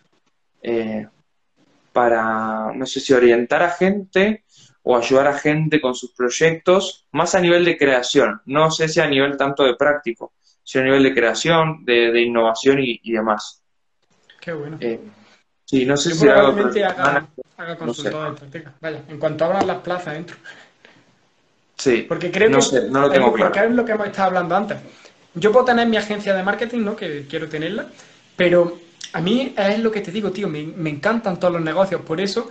para, no sé si orientar a gente o ayudar a gente con sus proyectos, más a nivel de creación, no sé si a nivel tanto de práctico, sino a nivel de creación, de, de innovación y, y demás. Qué bueno. Eh, sí, no sé Yo si probablemente haga, haga consultor de estratega. Vaya, en cuanto abran las plazas entro. Sí, Porque creo no que sé, no lo tengo porque claro. es lo que hemos estado hablando antes. Yo puedo tener mi agencia de marketing, ¿no? Que quiero tenerla, pero a mí es lo que te digo, tío, me, me encantan todos los negocios, por eso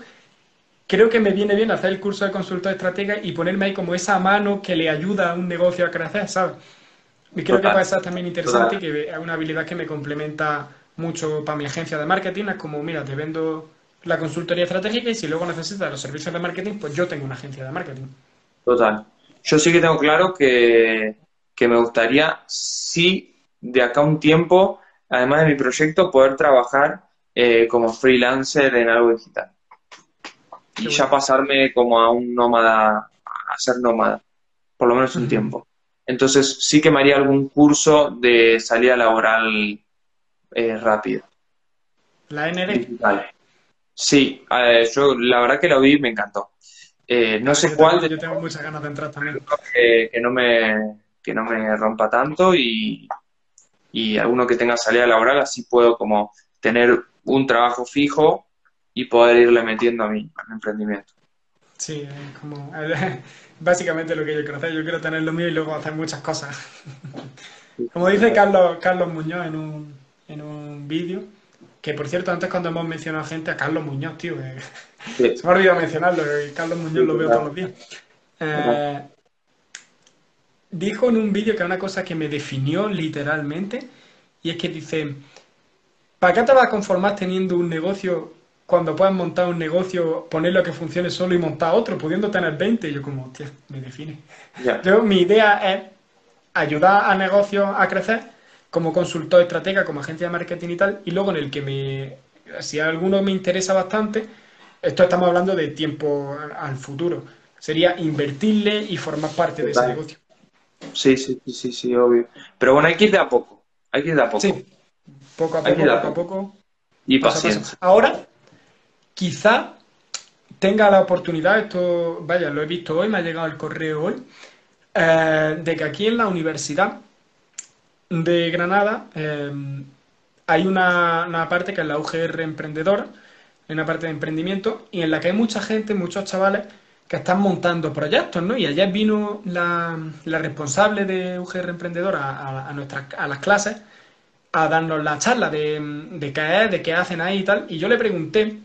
creo que me viene bien hacer el curso de consultor estratega y ponerme ahí como esa mano que le ayuda a un negocio a crecer, ¿sabes? Y creo que Total. puede ser también interesante y que es una habilidad que me complementa mucho para mi agencia de marketing. Es como, mira, te vendo la consultoría estratégica y si luego necesitas los servicios de marketing, pues yo tengo una agencia de marketing. Total. Yo sí que tengo claro que, que me gustaría, sí, de acá a un tiempo, además de mi proyecto, poder trabajar eh, como freelancer en algo digital. Y ya pasarme como a un nómada, a ser nómada, por lo menos un tiempo. Entonces sí que me haría algún curso de salida laboral eh, rápida, La NR. digital. Sí, eh, yo la verdad que lo vi y me encantó. Eh, no sé Yo cuál tengo, de yo tengo muchas ganas de entrar también. que, que no me, que no me rompa tanto y, y alguno que tenga salida laboral, así puedo como tener un trabajo fijo y poder irle metiendo a mi, a mi emprendimiento. Sí, es como básicamente lo que yo quiero hacer. Yo quiero tener lo mío y luego hacer muchas cosas. Como dice Carlos, Carlos Muñoz en un, en un vídeo, que por cierto, antes cuando hemos mencionado gente, a Carlos Muñoz, tío, que Sí, se me ha olvidado mencionarlo, y Carlos Muñoz lo veo claro. todos los días. Eh, dijo en un vídeo que una cosa que me definió literalmente, y es que dice, ¿para qué te vas a conformar teniendo un negocio cuando puedas montar un negocio, ponerlo a que funcione solo y montar otro, pudiendo tener 20. Y yo como, hostia, me define. Yo, mi idea es ayudar a negocios a crecer como consultor estratega, como agencia de marketing y tal, y luego en el que me, si alguno me interesa bastante, esto estamos hablando de tiempo al futuro, sería invertirle y formar parte de ese negocio. Sí, sí, sí, sí, obvio. Pero bueno, hay que ir de a poco, hay que ir de a poco. Sí, poco a poco, poco a poco. Y paciencia. Ahora, quizá tenga la oportunidad, esto, vaya, lo he visto hoy, me ha llegado el correo hoy, eh, de que aquí en la universidad de Granada eh, hay una, parte que es la UGR Emprendedora, una parte de emprendimiento, y en la que hay mucha gente, muchos chavales que están montando proyectos, ¿no? Y ayer vino la, responsable de UGR Emprendedora a, a, nuestras, a las clases a darnos la charla de, de qué es, de qué hacen ahí y tal, y yo le pregunté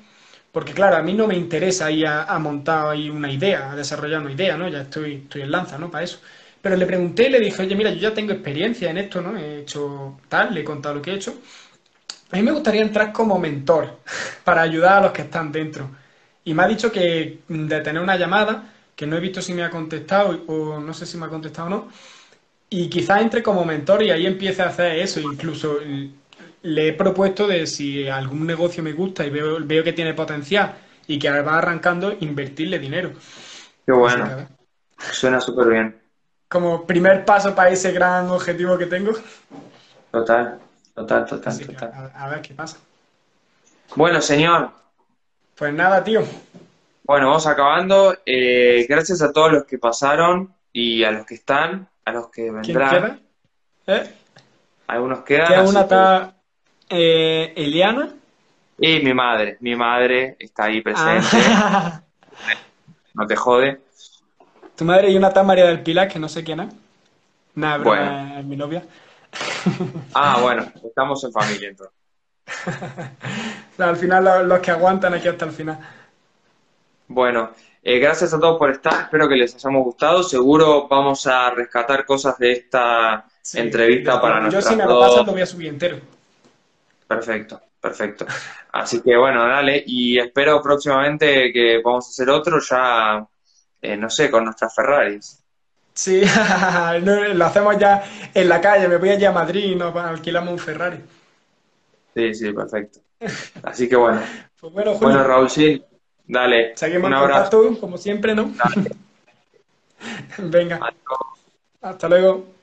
porque claro, a mí no me interesa ir a, montar ahí una idea, a desarrollar una idea, ¿no? Ya estoy, estoy en lanza, ¿no? Para eso. Pero le pregunté y le dije, oye, mira, yo ya tengo experiencia en esto, ¿no? He hecho tal, le he contado lo que he hecho. A mí me gustaría entrar como mentor para ayudar a los que están dentro. Y me ha dicho que de tener una llamada, que no he visto si me ha contestado o no sé si me ha contestado o no, y quizás entre como mentor y ahí empiece a hacer eso, incluso le he propuesto de si algún negocio me gusta y veo, veo que tiene potencial y que va arrancando, invertirle dinero. Qué bueno. Suena súper bien. Como primer paso para ese gran objetivo que tengo. Total, total, total, total. A, ver qué pasa. Bueno, señor. Pues nada, tío. Bueno, vamos acabando. Eh, gracias a todos los que pasaron y a los que están, a los que vendrán. ¿Quién queda? ¿Eh? Algunos quedan. Queda una está eh, Eliana. Y mi madre, mi madre está ahí presente. Ah. No te jode. Tu madre y una tal María del Pilar, que no sé quién es. Nada, bueno. es mi novia. Ah, bueno, estamos en familia entonces. al final los, que aguantan aquí hasta el final. Bueno, eh, gracias a todos por estar, espero que les hayamos gustado. Seguro vamos a rescatar cosas de esta entrevista para nosotros. Yo si me lo paso lo voy a subir entero. Perfecto, perfecto. Lo que bueno, dale, y espero próximamente que vamos a hacer otro ya, eh, no sé, con nuestras Ferraris. Sí, lo hacemos ya en la calle, me voy allá a Madrid y nos alquilamos un Ferrari. Sí, sí, perfecto. Así que bueno. Pues bueno, bueno, Raúl, sí, dale. Seguimos un abrazo. como siempre, ¿no? Venga. Hasta luego.